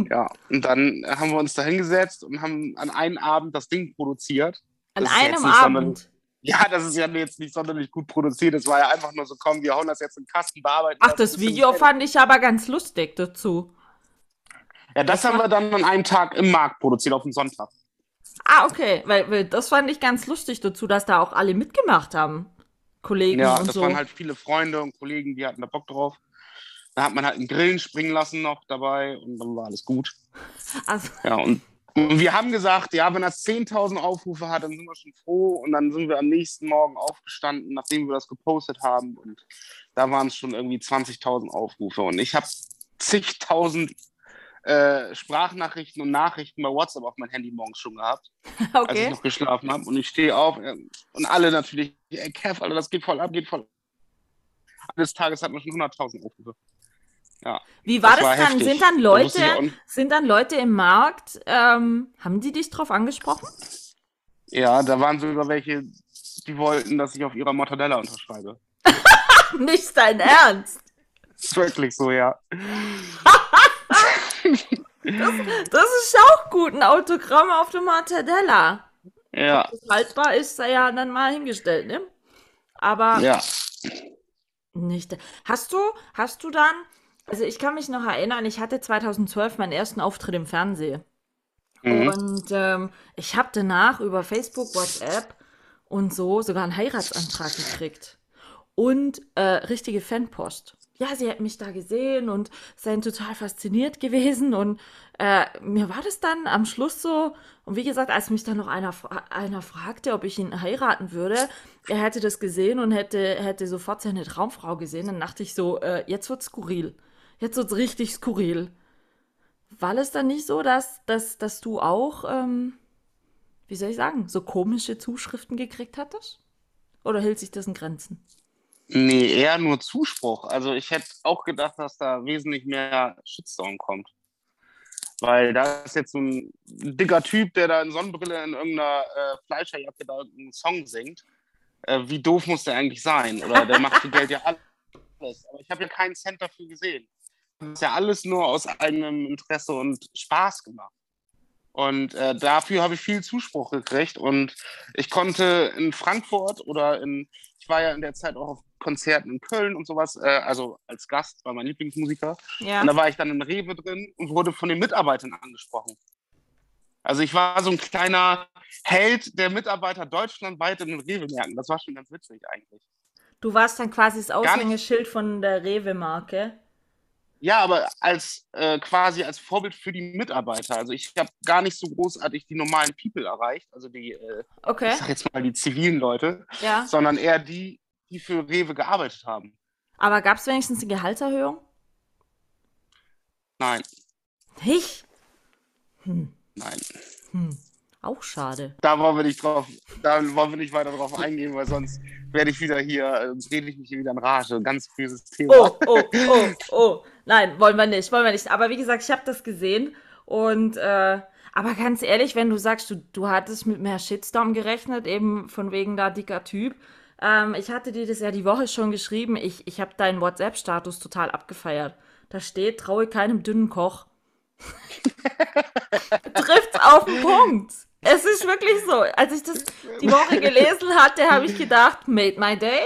S2: Ja, und dann haben wir uns da hingesetzt und haben an einem Abend das Ding produziert.
S1: An einem Abend?
S2: Ja, das ist ja jetzt nicht sonderlich gut produziert. Es war ja einfach nur so, komm, wir hauen das jetzt in den Kasten, bearbeiten.
S1: Ach, das, das Video fand ich aber ganz lustig dazu.
S2: Ja, das, das haben wir dann an einem Tag im Markt produziert, auf dem Sonntag.
S1: Ah, okay, weil, weil das fand ich ganz lustig dazu, dass da auch alle mitgemacht haben. Kollegen
S2: ja,
S1: und
S2: das
S1: so.
S2: waren halt viele Freunde und Kollegen, die hatten da Bock drauf. Da hat man halt einen Grillen springen lassen noch dabei und dann war alles gut. Also. Ja, und und wir haben gesagt, ja, wenn das 10.000 Aufrufe hat, dann sind wir schon froh. Und dann sind wir am nächsten Morgen aufgestanden, nachdem wir das gepostet haben. Und da waren es schon irgendwie 20.000 Aufrufe. Und ich habe zigtausend äh, Sprachnachrichten und Nachrichten bei WhatsApp auf mein Handy morgens schon gehabt, okay. als ich noch geschlafen habe. Und ich stehe auf äh, und alle natürlich, ey, Kev, Alter, das geht voll ab, geht voll ab. Eines Tages hatten wir schon 100.000 Aufrufe. Ja,
S1: Wie war das, das war dann? Sind dann Leute, sind dann Leute im Markt, ähm, haben die dich drauf angesprochen?
S2: Ja, da waren sogar welche, die wollten, dass ich auf ihrer Mortadella unterschreibe.
S1: Nicht dein Ernst?
S2: Das ist wirklich so, ja.
S1: das, das, ist auch gut, ein Autogramm auf der Mortadella.
S2: Ja. Ob
S1: das haltbar ist, sei ja dann mal hingestellt, ne? Aber.
S2: Ja.
S1: Nicht. Hast du, hast du dann, also ich kann mich noch erinnern, ich hatte 2012 meinen ersten Auftritt im Fernsehen. Mhm. Und ähm, ich habe danach über Facebook, WhatsApp und so sogar einen Heiratsantrag gekriegt. Und äh, richtige Fanpost. Ja, sie hat mich da gesehen und seien total fasziniert gewesen. Und äh, mir war das dann am Schluss so, und wie gesagt, als mich dann noch einer, einer fragte, ob ich ihn heiraten würde, er hätte das gesehen und hätte, hätte sofort seine Traumfrau gesehen, dann dachte ich so, äh, jetzt wird's skurril. Jetzt wird's richtig skurril. War es dann nicht so, dass, dass, dass du auch, ähm, wie soll ich sagen, so komische Zuschriften gekriegt hattest? Oder hält sich das in Grenzen?
S2: Nee, eher nur Zuspruch. Also ich hätte auch gedacht, dass da wesentlich mehr Shitstorm kommt. Weil da ist jetzt so ein dicker Typ, der da in Sonnenbrille in irgendeiner äh, Fleischerjacke da einen Song singt. Äh, wie doof muss der eigentlich sein? Oder der macht für Geld ja alles. Aber ich habe ja keinen Cent dafür gesehen. Das ist ja alles nur aus eigenem Interesse und Spaß gemacht. Und äh, dafür habe ich viel Zuspruch gekriegt. Und ich konnte in Frankfurt oder in, ich war ja in der Zeit auch auf Konzerten in Köln und sowas, äh, also als Gast, war mein Lieblingsmusiker. Ja. Und da war ich dann in Rewe drin und wurde von den Mitarbeitern angesprochen. Also ich war so ein kleiner Held der Mitarbeiter deutschlandweit in den Rewe-Märkten. Das war schon ganz witzig eigentlich.
S1: Du warst dann quasi das Aushängeschild von der Rewe-Marke.
S2: Ja, aber als äh, quasi als Vorbild für die Mitarbeiter. Also ich habe gar nicht so großartig die normalen People erreicht, also die, äh, okay. ich sag jetzt mal die zivilen Leute, ja. sondern eher die, die für Rewe gearbeitet haben.
S1: Aber gab es wenigstens eine Gehaltserhöhung?
S2: Nein.
S1: Nicht?
S2: Hm. Nein.
S1: Hm. Auch schade.
S2: Da wollen wir nicht drauf, da wollen wir nicht weiter drauf eingehen, weil sonst werde ich wieder hier, sonst rede ich mich hier wieder in Rage. Ganz böses Thema.
S1: Oh, oh, oh, oh. Nein, wollen wir nicht, wollen wir nicht. Aber wie gesagt, ich habe das gesehen und äh, aber ganz ehrlich, wenn du sagst, du, du hattest mit mehr Shitstorm gerechnet, eben von wegen da dicker Typ. Ähm, ich hatte dir das ja die Woche schon geschrieben. Ich, ich habe deinen WhatsApp-Status total abgefeiert. Da steht, traue keinem dünnen Koch. Trifft's auf den Punkt. Es ist wirklich so. Als ich das die Woche gelesen hatte, habe ich gedacht, made my day.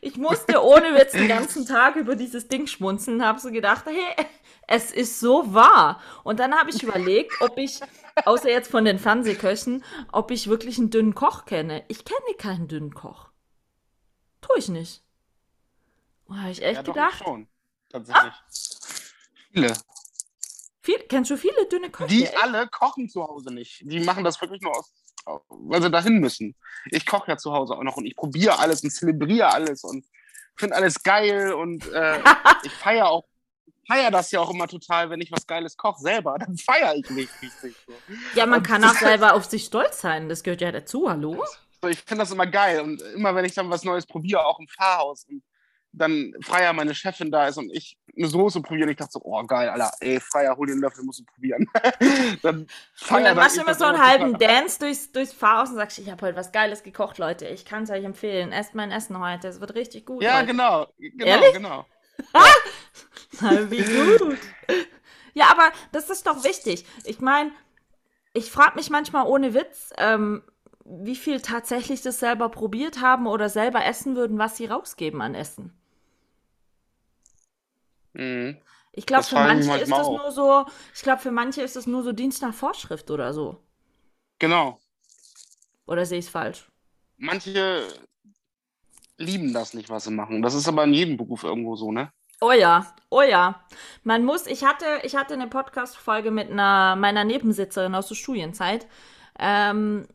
S1: Ich musste ohne Witz den ganzen Tag über dieses Ding schmunzeln, habe so gedacht, hey, es ist so wahr. Und dann habe ich überlegt, ob ich, außer jetzt von den Fernsehköchen, ob ich wirklich einen dünnen Koch kenne. Ich kenne keinen dünnen Koch. Tue ich nicht. Da habe ich echt ja, gedacht.
S2: Doch, schon, tatsächlich. Ah. Viele.
S1: Viel, kennst du viele dünne Köche?
S2: Die echt? alle kochen zu Hause nicht. Die machen das wirklich nur aus, weil sie dahin müssen. Ich koche ja zu Hause auch noch und ich probiere alles und zelebriere alles und finde alles geil und äh, ich feiere auch feiere das ja auch immer total, wenn ich was Geiles koche selber, dann feiere ich mich richtig. So.
S1: Ja, man und kann auch selber auf sich stolz sein, das gehört ja dazu, hallo?
S2: So, ich finde das immer geil und immer wenn ich dann was Neues probiere, auch im Fahrhaus und dann Freier meine Chefin da ist und ich eine Soße probiere und ich dachte so, oh geil, Alter, ey, Freier, hol den Löffel, musst du probieren.
S1: dann und dann machst du immer so einen halben Dance durchs, durchs Fahrhaus und sagst, ich habe heute was Geiles gekocht, Leute, ich kann es euch empfehlen, esst mein Essen heute, es wird richtig gut.
S2: Ja,
S1: heute.
S2: genau, genau, Ehrlich? genau.
S1: Ja. Wie gut. Ja, aber das ist doch wichtig. Ich meine, ich frage mich manchmal ohne Witz, ähm, wie viel tatsächlich das selber probiert haben oder selber essen würden, was sie rausgeben an Essen. Mhm. Ich glaube, für manche ist das nur so, ich glaube, für manche ist das nur so Dienst nach Vorschrift oder so.
S2: Genau.
S1: Oder sehe ich es falsch?
S2: Manche lieben das nicht, was sie machen. Das ist aber in jedem Beruf irgendwo so, ne?
S1: Oh ja, oh ja. Man muss, ich hatte, ich hatte eine Podcast-Folge mit einer meiner Nebensitzerin aus der Studienzeit. Ähm,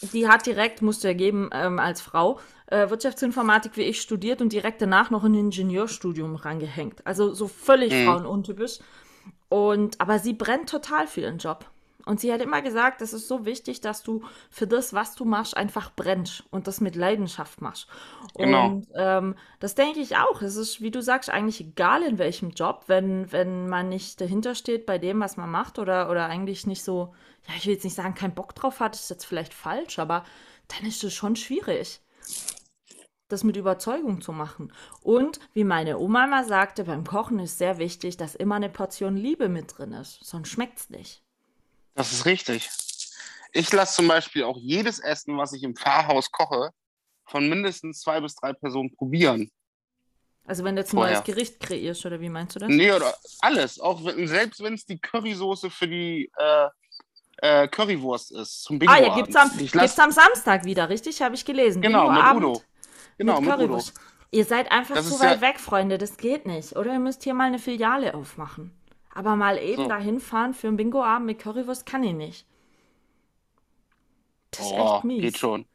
S1: die hat direkt, musste er geben, ähm, als Frau, äh, Wirtschaftsinformatik wie ich studiert und direkt danach noch ein Ingenieurstudium rangehängt. Also so völlig mhm. frauenuntypisch. Und, aber sie brennt total für ihren Job. Und sie hat immer gesagt, es ist so wichtig, dass du für das, was du machst, einfach brennst und das mit Leidenschaft machst. Genau. Und ähm, das denke ich auch. Es ist, wie du sagst, eigentlich egal in welchem Job, wenn, wenn man nicht dahinter steht bei dem, was man macht oder, oder eigentlich nicht so, ja, ich will jetzt nicht sagen, keinen Bock drauf hat, ist jetzt vielleicht falsch, aber dann ist es schon schwierig das mit Überzeugung zu machen. Und wie meine Oma mal sagte, beim Kochen ist sehr wichtig, dass immer eine Portion Liebe mit drin ist, sonst schmeckt es nicht.
S2: Das ist richtig. Ich lasse zum Beispiel auch jedes Essen, was ich im Pfarrhaus koche, von mindestens zwei bis drei Personen probieren.
S1: Also wenn du jetzt ein Vorher. neues Gericht kreierst, oder wie meinst du das?
S2: Nee, oder alles. Auch wenn, selbst wenn es die Currysoße für die äh, äh, Currywurst ist,
S1: zum Bingo Ah ja, gibt's am, gibt's am Samstag wieder, richtig? Habe ich gelesen.
S2: Genau, mit Udo. Genau, mit,
S1: mit Udo. Ihr seid einfach das zu weit ja weg, Freunde. Das geht nicht. Oder ihr müsst hier mal eine Filiale aufmachen. Aber mal eben so. dahin fahren für einen Bingo-Abend mit Currywurst kann ich nicht.
S2: Das ist oh, echt mies. Geht schon.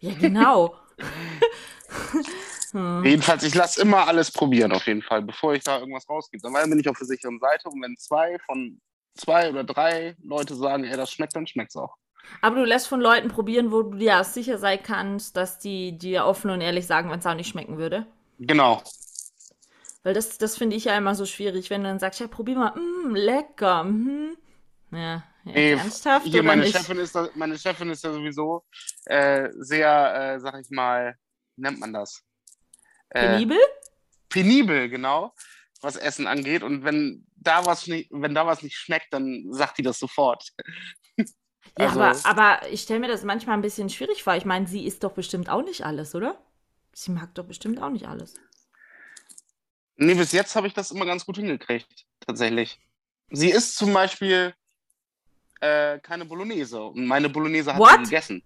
S1: Ja, genau.
S2: hm. Jedenfalls, ich lasse immer alles probieren, auf jeden Fall, bevor ich da irgendwas rausgebe. Dann bin ich auf der sicheren Seite und wenn zwei von zwei oder drei Leute sagen, ey, das schmeckt, dann schmeckt es auch.
S1: Aber du lässt von Leuten probieren, wo du dir sicher sein kannst, dass die dir offen und ehrlich sagen, wenn es auch nicht schmecken würde.
S2: Genau.
S1: Weil das, das finde ich ja immer so schwierig, wenn du dann sagst, ja, probier mal, mm, lecker. Mm. Ja,
S2: Ey, ernsthaft? Hier, meine, Chefin ist da, meine Chefin ist ja sowieso äh, sehr, äh, sag ich mal, wie nennt man das?
S1: Äh, penibel?
S2: Penibel, genau, was Essen angeht. Und wenn da was nicht, wenn da was nicht schmeckt, dann sagt die das sofort.
S1: ja, also, aber, aber ich stelle mir das manchmal ein bisschen schwierig vor. Ich meine, sie isst doch bestimmt auch nicht alles, oder? Sie mag doch bestimmt auch nicht alles.
S2: Nee, bis jetzt habe ich das immer ganz gut hingekriegt, tatsächlich. Sie isst zum Beispiel äh, keine Bolognese und meine Bolognese hat What? sie gegessen.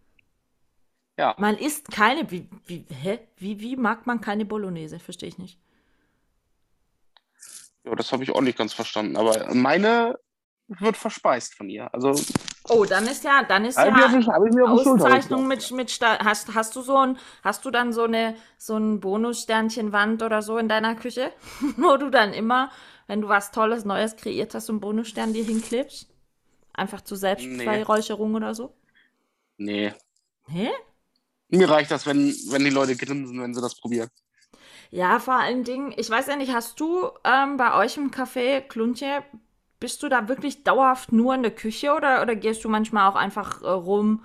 S1: Ja. Man isst keine. Wie, wie, hä? Wie, wie mag man keine Bolognese? Verstehe ich nicht.
S2: Ja, das habe ich auch nicht ganz verstanden. Aber meine wird verspeist von ihr. Also.
S1: Oh, dann ist ja, dann ist ja Auszeichnung mit, mit hast, hast du so ein, hast du dann so eine so ein Bonussternchenwand oder so in deiner Küche, wo du dann immer, wenn du was Tolles Neues kreiert hast, so einen Bonusstern dir hinklebst? Einfach zur Selbstbeweihräucherung nee. oder so?
S2: Nee.
S1: Hä?
S2: Mir reicht das, wenn, wenn die Leute grinsen, wenn sie das probieren.
S1: Ja, vor allen Dingen, ich weiß ja nicht, hast du ähm, bei euch im Café Kluntje bist du da wirklich dauerhaft nur in der Küche oder, oder gehst du manchmal auch einfach äh, rum,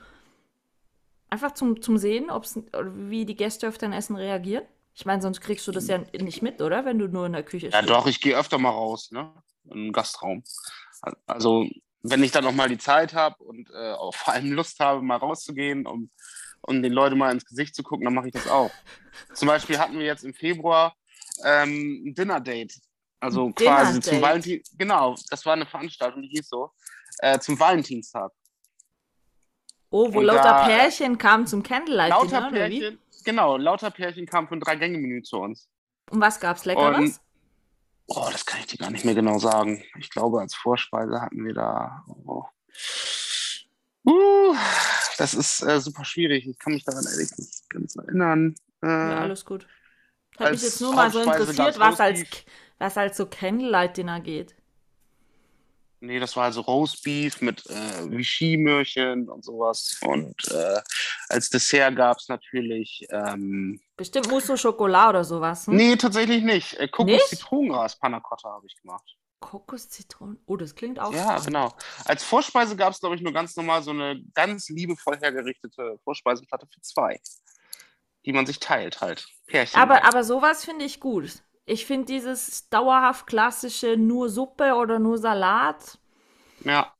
S1: einfach zum, zum Sehen, ob's, wie die Gäste auf dein Essen reagieren? Ich meine, sonst kriegst du das ja nicht mit, oder? Wenn du nur in der Küche
S2: stehst. Ja, doch, ich gehe öfter mal raus, ne? In den Gastraum. Also, wenn ich dann noch mal die Zeit habe und äh, auch vor allem Lust habe, mal rauszugehen, um, um den Leuten mal ins Gesicht zu gucken, dann mache ich das auch. Zum Beispiel hatten wir jetzt im Februar ähm, ein Dinner-Date also quasi zum Valentin, genau, das war eine Veranstaltung, die hieß so, äh, zum Valentinstag.
S1: Oh, wo und lauter da, Pärchen kamen zum Candlelight
S2: Lauter Dinner, Pärchen, genau, lauter Pärchen kamen für ein Drei-Gänge-Menü zu uns.
S1: Und was gab's Leckeres?
S2: oh, das kann ich dir gar nicht mehr genau sagen. Ich glaube, als Vorspeise hatten wir da. Oh. Das ist äh, super schwierig. Ich kann mich daran ehrlich nicht ganz erinnern.
S1: Äh, ja, alles gut. Hat mich jetzt nur mal so interessiert, was als, was als so Candlelight-Dinner geht.
S2: Nee, das war also Roastbeef mit äh, Vichy-Möhrchen und sowas. Und äh, als Dessert gab es natürlich. Ähm,
S1: Bestimmt Mousse au Chocolat oder sowas.
S2: Hm? Nee, tatsächlich nicht. Äh, Kokos-Zitronengras Panna Cotta habe ich gemacht.
S1: Kokos-Zitronen? Oh, das klingt auch.
S2: Ja, spannend. genau. Als Vorspeise gab es, glaube ich, nur ganz normal so eine ganz liebevoll hergerichtete Vorspeisenplatte für zwei. Die man sich teilt halt.
S1: Pärchen. Aber, aber sowas finde ich gut. Ich finde dieses dauerhaft klassische nur Suppe oder nur Salat.
S2: Ja.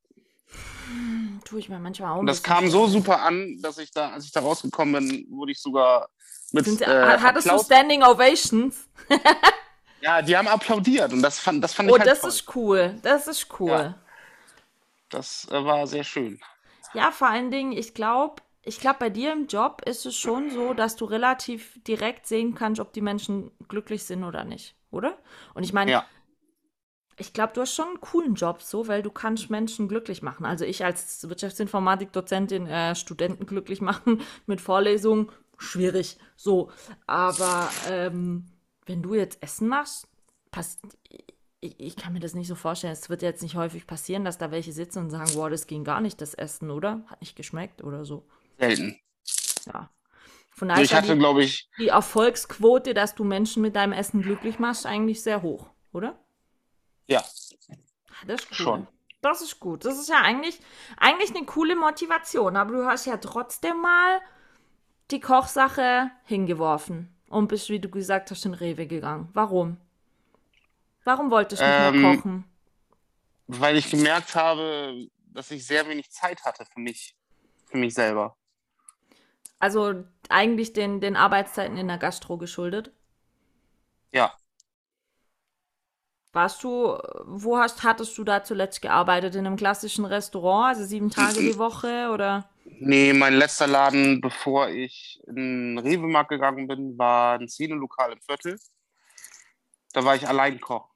S1: Tue ich mir manchmal auch.
S2: Und das kam so super an, dass ich da, als ich da rausgekommen bin, wurde ich sogar mit.
S1: Sind, äh, hattest Applaus du Standing Ovations?
S2: ja, die haben applaudiert und das fand, das fand
S1: oh,
S2: ich.
S1: Oh, halt das toll. ist cool. Das ist cool. Ja.
S2: Das äh, war sehr schön.
S1: Ja, vor allen Dingen, ich glaube, ich glaube, bei dir im Job ist es schon so, dass du relativ direkt sehen kannst, ob die Menschen glücklich sind oder nicht, oder? Und ich meine, ja. ich glaube, du hast schon einen coolen Job so, weil du kannst Menschen glücklich machen. Also ich als Wirtschaftsinformatik-Dozentin äh, Studenten glücklich machen mit Vorlesungen, schwierig, so. Aber ähm, wenn du jetzt Essen machst, passt, ich, ich, kann mir das nicht so vorstellen. Es wird jetzt nicht häufig passieren, dass da welche sitzen und sagen, wow, das ging gar nicht, das Essen, oder? Hat nicht geschmeckt oder so
S2: selten.
S1: Ja.
S2: Von daher ich hatte, glaube ich.
S1: Die Erfolgsquote, dass du Menschen mit deinem Essen glücklich machst, eigentlich sehr hoch, oder?
S2: Ja.
S1: Das ist cool. Schon. Das ist gut. Das ist ja eigentlich, eigentlich eine coole Motivation. Aber du hast ja trotzdem mal die Kochsache hingeworfen und bist, wie du gesagt hast, in Rewe gegangen. Warum? Warum wolltest du nicht ähm, mehr kochen?
S2: Weil ich gemerkt habe, dass ich sehr wenig Zeit hatte für mich, für mich selber.
S1: Also eigentlich den, den Arbeitszeiten in der Gastro geschuldet?
S2: Ja.
S1: Warst du, wo hast, hattest du da zuletzt gearbeitet? In einem klassischen Restaurant, also sieben Tage die Woche oder?
S2: Nee, mein letzter Laden, bevor ich in den Rewe-Markt gegangen bin, war ein Szenelokal im Viertel. Da war ich Alleinkoch.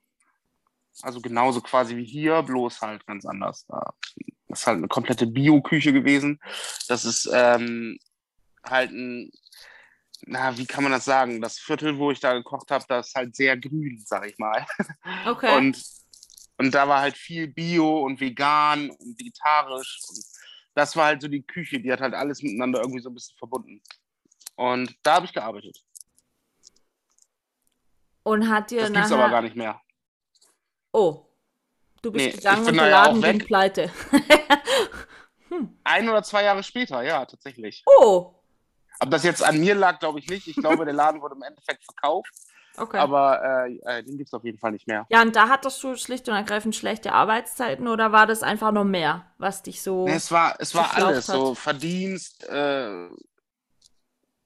S2: Also genauso quasi wie hier, bloß halt ganz anders. Das ist halt eine komplette Bio-Küche gewesen. Das ist ähm, halt ein, na, wie kann man das sagen? Das Viertel, wo ich da gekocht habe, das ist halt sehr grün, sag ich mal.
S1: Okay.
S2: Und, und da war halt viel Bio und vegan und vegetarisch. Und das war halt so die Küche, die hat halt alles miteinander irgendwie so ein bisschen verbunden. Und da habe ich gearbeitet.
S1: Und hat dir
S2: das nachher... aber gar nicht mehr.
S1: Oh, du bist nee, gegangen und der Laden ging pleite.
S2: hm. Ein oder zwei Jahre später, ja, tatsächlich.
S1: Oh,
S2: ob das jetzt an mir lag, glaube ich nicht. Ich glaube, der Laden wurde im Endeffekt verkauft. Okay. Aber äh, äh den gibt es auf jeden Fall nicht mehr.
S1: Ja, und da hattest du schlicht und ergreifend schlechte Arbeitszeiten oder war das einfach nur mehr, was dich so.
S2: Nee, es war, es war alles. Hat? So Verdienst, äh,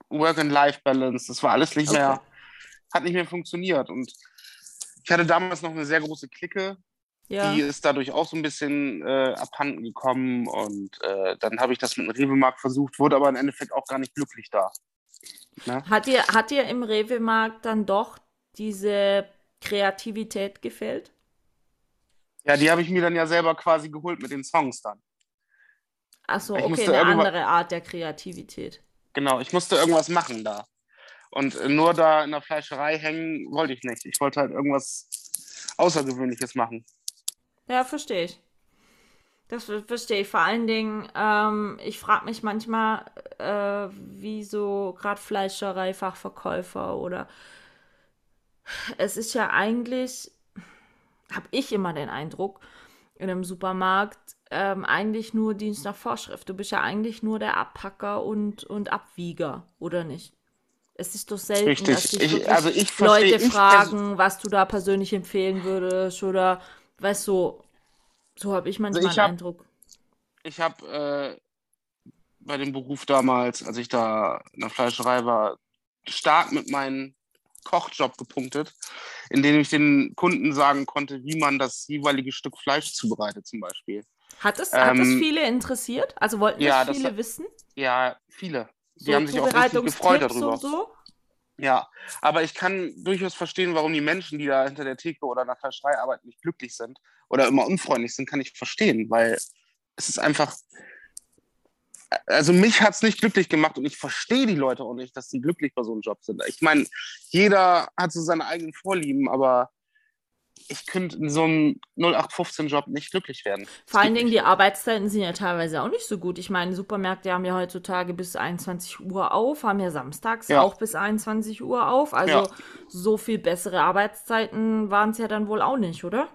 S2: Work-and-Life-Balance, das war alles nicht okay. mehr, hat nicht mehr funktioniert. Und ich hatte damals noch eine sehr große Clique, ja. Die ist dadurch auch so ein bisschen äh, abhanden gekommen und äh, dann habe ich das mit dem Rewe-Markt versucht, wurde aber im Endeffekt auch gar nicht glücklich da.
S1: Ne? Hat, dir, hat dir im Rewe-Markt dann doch diese Kreativität gefällt?
S2: Ja, die habe ich mir dann ja selber quasi geholt mit den Songs dann.
S1: Achso, okay, eine andere Art der Kreativität.
S2: Genau, ich musste irgendwas machen da. Und äh, nur da in der Fleischerei hängen wollte ich nicht. Ich wollte halt irgendwas Außergewöhnliches machen.
S1: Ja, verstehe ich. Das verstehe ich. Vor allen Dingen, ähm, ich frage mich manchmal, äh, wie so gerade Fleischerei, Fachverkäufer oder es ist ja eigentlich, habe ich immer den Eindruck, in einem Supermarkt ähm, eigentlich nur Dienst nach Vorschrift. Du bist ja eigentlich nur der Abpacker und, und Abwieger, oder nicht? Es ist doch selten,
S2: Richtig. dass ich, also ich
S1: Leute fragen, was du da persönlich empfehlen würdest oder weißt du, so habe ich manchmal also ich hab, den Eindruck.
S2: Ich habe äh, bei dem Beruf damals, als ich da in der Fleischerei war, stark mit meinem Kochjob gepunktet, indem ich den Kunden sagen konnte, wie man das jeweilige Stück Fleisch zubereitet, zum Beispiel.
S1: Hat es, ähm, hat es viele interessiert? Also wollten ja, das viele das, wissen?
S2: Ja, viele. Die so haben sich auch richtig gefreut darüber. So? Ja, aber ich kann durchaus verstehen, warum die Menschen, die da hinter der Theke oder nach der Fleischerei arbeiten, nicht glücklich sind oder immer unfreundlich sind, kann ich verstehen, weil es ist einfach, also mich hat es nicht glücklich gemacht und ich verstehe die Leute auch nicht, dass sie glücklich bei so einem Job sind. Ich meine, jeder hat so seine eigenen Vorlieben, aber ich könnte in so einem 0815-Job nicht glücklich werden.
S1: Vor allen Dingen, die Arbeitszeiten sind ja teilweise auch nicht so gut. Ich meine, Supermärkte haben ja heutzutage bis 21 Uhr auf, haben ja samstags ja. auch bis 21 Uhr auf. Also ja. so viel bessere Arbeitszeiten waren es ja dann wohl auch nicht, oder?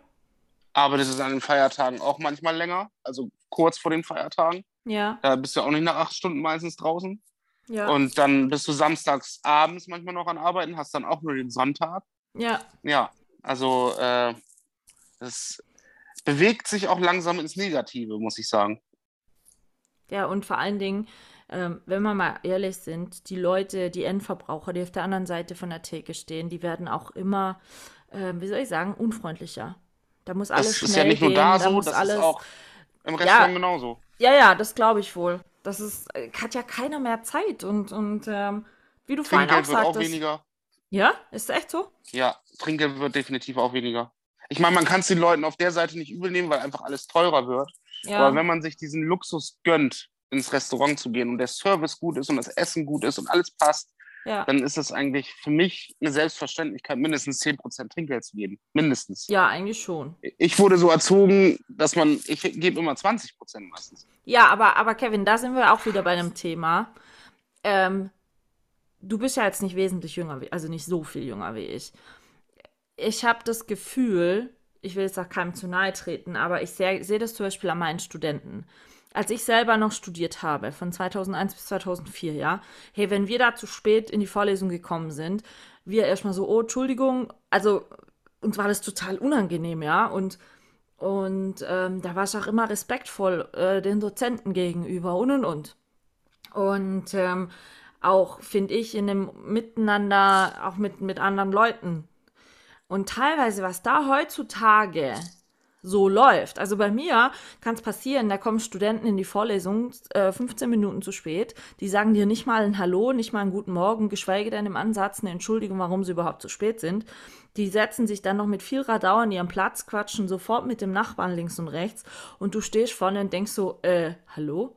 S2: Aber das ist an den Feiertagen auch manchmal länger, also kurz vor den Feiertagen.
S1: Ja.
S2: Da bist du auch nicht nach acht Stunden meistens draußen. Ja. Und dann bist du samstags abends manchmal noch an Arbeiten, hast dann auch nur den Sonntag.
S1: Ja.
S2: Ja, also äh, das bewegt sich auch langsam ins Negative, muss ich sagen.
S1: Ja, und vor allen Dingen, ähm, wenn wir mal ehrlich sind, die Leute, die Endverbraucher, die auf der anderen Seite von der Theke stehen, die werden auch immer, äh, wie soll ich sagen, unfreundlicher. Da muss alles das schnell ist ja nicht nur da so, da das alles, ist auch
S2: im Restaurant ja, genauso.
S1: Ja, ja, das glaube ich wohl. Das ist, äh, hat ja keiner mehr Zeit und, und ähm, wie du vorhin auch sagtest. Auch weniger. Ja, ist echt so?
S2: Ja, Trinkgeld wird definitiv auch weniger. Ich meine, man kann es den Leuten auf der Seite nicht übel nehmen, weil einfach alles teurer wird. Ja. Aber wenn man sich diesen Luxus gönnt, ins Restaurant zu gehen und der Service gut ist und das Essen gut ist und alles passt, ja. dann ist es eigentlich für mich eine Selbstverständlichkeit, mindestens 10% Trinkgeld zu geben. Mindestens.
S1: Ja, eigentlich schon.
S2: Ich wurde so erzogen, dass man, ich gebe immer 20% meistens.
S1: Ja, aber, aber Kevin, da sind wir auch wieder bei einem Thema. Ähm, du bist ja jetzt nicht wesentlich jünger, also nicht so viel jünger wie ich. Ich habe das Gefühl, ich will jetzt auch keinem zu nahe treten, aber ich sehe seh das zum Beispiel an meinen Studenten. Als ich selber noch studiert habe, von 2001 bis 2004, ja, hey, wenn wir da zu spät in die Vorlesung gekommen sind, wir erstmal so, oh, Entschuldigung, also uns war das total unangenehm, ja, und, und ähm, da war ich auch immer respektvoll äh, den Dozenten gegenüber und und und. Und ähm, auch, finde ich, in dem Miteinander, auch mit, mit anderen Leuten. Und teilweise, was da heutzutage so läuft. Also bei mir kann es passieren, da kommen Studenten in die Vorlesung äh, 15 Minuten zu spät. Die sagen dir nicht mal ein Hallo, nicht mal einen guten Morgen, geschweige denn im Ansatz eine Entschuldigung, warum sie überhaupt zu spät sind. Die setzen sich dann noch mit viel Radau an ihrem Platz, quatschen sofort mit dem Nachbarn links und rechts und du stehst vorne und denkst so, äh, hallo?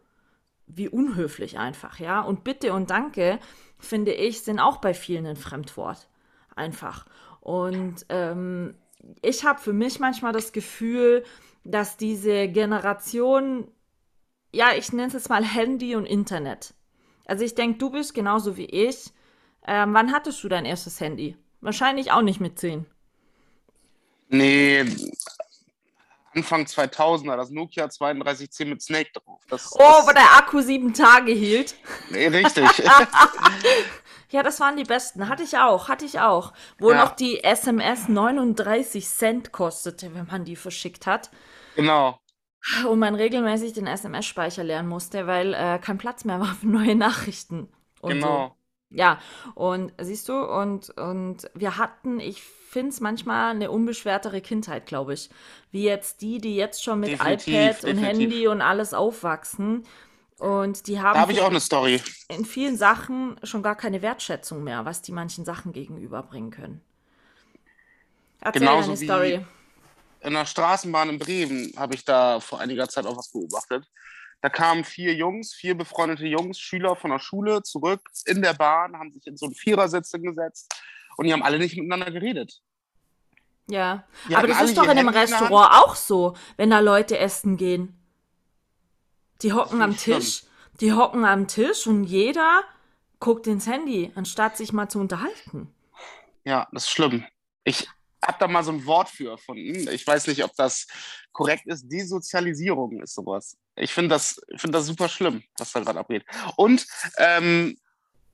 S1: Wie unhöflich einfach, ja. Und Bitte und Danke, finde ich, sind auch bei vielen ein Fremdwort. Einfach. Und ähm, ich habe für mich manchmal das Gefühl, dass diese Generation, ja, ich nenne es jetzt mal Handy und Internet. Also ich denke, du bist genauso wie ich. Ähm, wann hattest du dein erstes Handy? Wahrscheinlich auch nicht mit 10.
S2: Nee, Anfang 2000er, das Nokia 3210 mit Snake drauf. Das,
S1: oh, das, wo der Akku sieben Tage hielt.
S2: Nee, richtig.
S1: ja, das waren die besten. Hatte ich auch, hatte ich auch. Wo ja. noch die SMS 39 Cent kostete, wenn man die verschickt hat.
S2: Genau.
S1: Und man regelmäßig den SMS-Speicher leeren musste, weil äh, kein Platz mehr war für neue Nachrichten.
S2: genau.
S1: So. Ja, und siehst du, und, und wir hatten, ich finde es manchmal eine unbeschwertere Kindheit, glaube ich. Wie jetzt die, die jetzt schon mit definitiv, iPad definitiv. und Handy und alles aufwachsen. Und die haben.
S2: Da habe ich auch eine Story.
S1: In vielen Sachen schon gar keine Wertschätzung mehr, was die manchen Sachen gegenüberbringen können.
S2: Erzähl Genauso eine Story. In der Straßenbahn in Bremen habe ich da vor einiger Zeit auch was beobachtet. Da kamen vier Jungs, vier befreundete Jungs, Schüler von der Schule zurück in der Bahn, haben sich in so einen Vierersitz gesetzt und die haben alle nicht miteinander geredet.
S1: Ja, die aber das ist doch in einem Restaurant auch so, wenn da Leute essen gehen. Die hocken am Tisch, schlimm. die hocken am Tisch und jeder guckt ins Handy, anstatt sich mal zu unterhalten.
S2: Ja, das ist schlimm. Ich habe da mal so ein Wort für erfunden. Ich weiß nicht, ob das korrekt ist. Desozialisierung ist sowas. Ich finde das, find das super schlimm, was da gerade abgeht. Und ähm,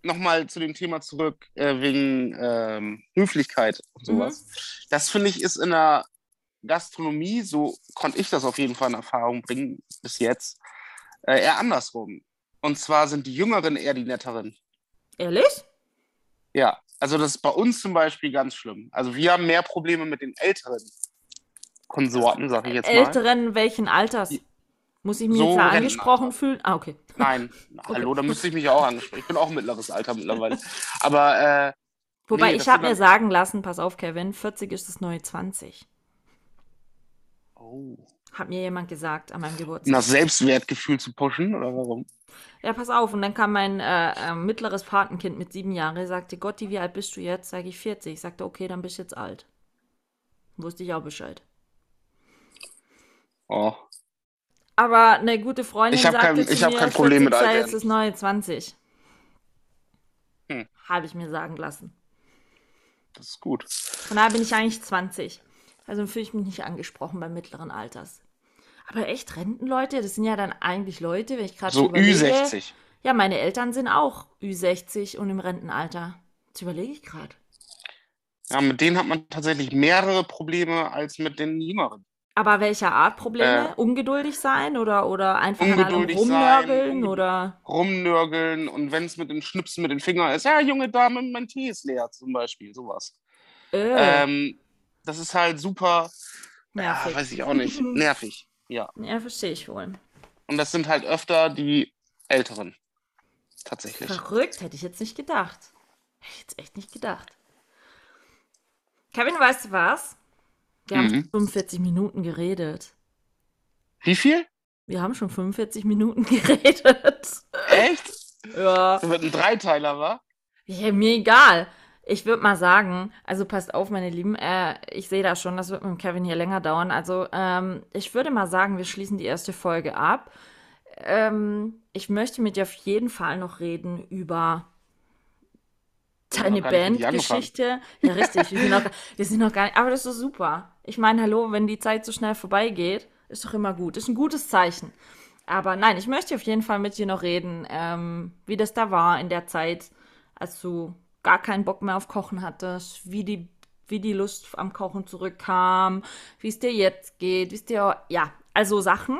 S2: nochmal zu dem Thema zurück, äh, wegen ähm, Höflichkeit und sowas. Mhm. Das finde ich ist in der Gastronomie, so konnte ich das auf jeden Fall in Erfahrung bringen bis jetzt, äh, eher andersrum. Und zwar sind die Jüngeren eher die Netteren.
S1: Ehrlich?
S2: Ja, also das ist bei uns zum Beispiel ganz schlimm. Also wir haben mehr Probleme mit den älteren Konsorten, sag ich jetzt
S1: mal. Älteren welchen Alters? Muss ich mich so jetzt da angesprochen fühlen? Ah, okay.
S2: Nein, okay. hallo, da müsste ich mich auch angesprochen. Ich bin auch mittleres Alter mittlerweile. Aber äh,
S1: Wobei, nee, ich habe mir sagen lassen, pass auf, Kevin, 40 ist das neue 20.
S2: Oh.
S1: Hat mir jemand gesagt an meinem Geburtstag.
S2: Nach Selbstwertgefühl zu pushen oder warum?
S1: Ja, pass auf. Und dann kam mein äh, äh, mittleres Patenkind mit sieben Jahren, sagte, Gotti, wie alt bist du jetzt? Sag ich 40. Ich sagte, okay, dann bist du jetzt alt. Wusste ich auch Bescheid.
S2: Oh.
S1: Aber eine gute Freundin
S2: Ich
S1: sagte
S2: kein-
S1: zu
S2: ich hab
S1: mir,
S2: kein Problem mit
S1: 40 sei jetzt das neue 20.
S2: Hm.
S1: Habe ich mir sagen lassen.
S2: Das ist gut.
S1: Von daher bin ich eigentlich 20. Also fühle ich mich nicht angesprochen beim mittleren Alters. Aber echt, Rentenleute, das sind ja dann eigentlich Leute, wenn ich gerade
S2: So
S1: überlege.
S2: Ü60.
S1: Ja, meine Eltern sind auch Ü60 und im Rentenalter. Das überlege ich gerade.
S2: Ja, mit denen hat man tatsächlich mehrere Probleme als mit den Jüngeren.
S1: Aber welcher Art Probleme?
S2: Äh,
S1: Ungeduldig sein oder, oder einfach
S2: ungeduldig
S1: rumnörgeln
S2: sein,
S1: oder.
S2: Rumnörgeln und wenn es mit dem Schnipsen mit den Fingern ist, ja, junge Dame, mein Tee ist leer, zum Beispiel, sowas.
S1: Äh,
S2: Ähm, das ist halt super, ja,
S1: nervig.
S2: weiß ich auch nicht, nervig. Ja.
S1: Ja, verstehe ich wohl.
S2: Und das sind halt öfter die Älteren. Tatsächlich.
S1: Verrückt, hätte ich jetzt nicht gedacht. Hätte ich jetzt echt nicht gedacht. Kevin, weißt du was? Wir haben
S2: Mhm.
S1: schon 45 Minuten geredet.
S2: Wie viel?
S1: Wir haben schon 45 Minuten geredet.
S2: Echt?
S1: Ja.
S2: Das wird ein Dreiteiler, wa?
S1: ja mir egal. Ich würde mal sagen, also passt auf, meine Lieben, äh, ich sehe das schon, das wird mit dem Kevin hier länger dauern. Also ähm, ich würde mal sagen, wir schließen die erste Folge ab. Ähm, ich möchte mit dir auf jeden Fall noch reden über deine Bandgeschichte. Ja, richtig, wir sind, noch, wir sind noch gar nicht, aber das ist super. Ich meine, hallo, wenn die Zeit so schnell vorbeigeht, ist doch immer gut. Ist ein gutes Zeichen. Aber nein, ich möchte auf jeden Fall mit dir noch reden, ähm, wie das da war in der Zeit, als du gar keinen Bock mehr auf Kochen hattest, wie die, wie die Lust am Kochen zurückkam, wie es dir jetzt geht, wie es dir, ja, also Sachen.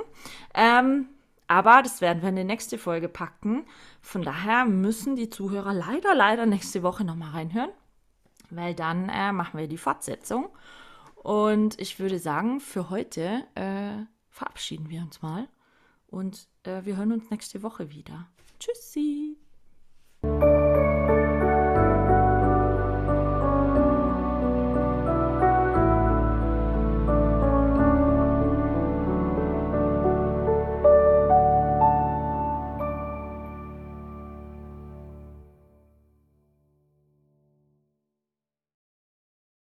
S1: Ähm, aber das werden wir in die nächste Folge packen. Von daher müssen die Zuhörer leider, leider nächste Woche nochmal reinhören, weil dann äh, machen wir die Fortsetzung. Und ich würde sagen, für heute äh, verabschieden wir uns mal und äh, wir hören uns nächste Woche wieder. Tschüssi!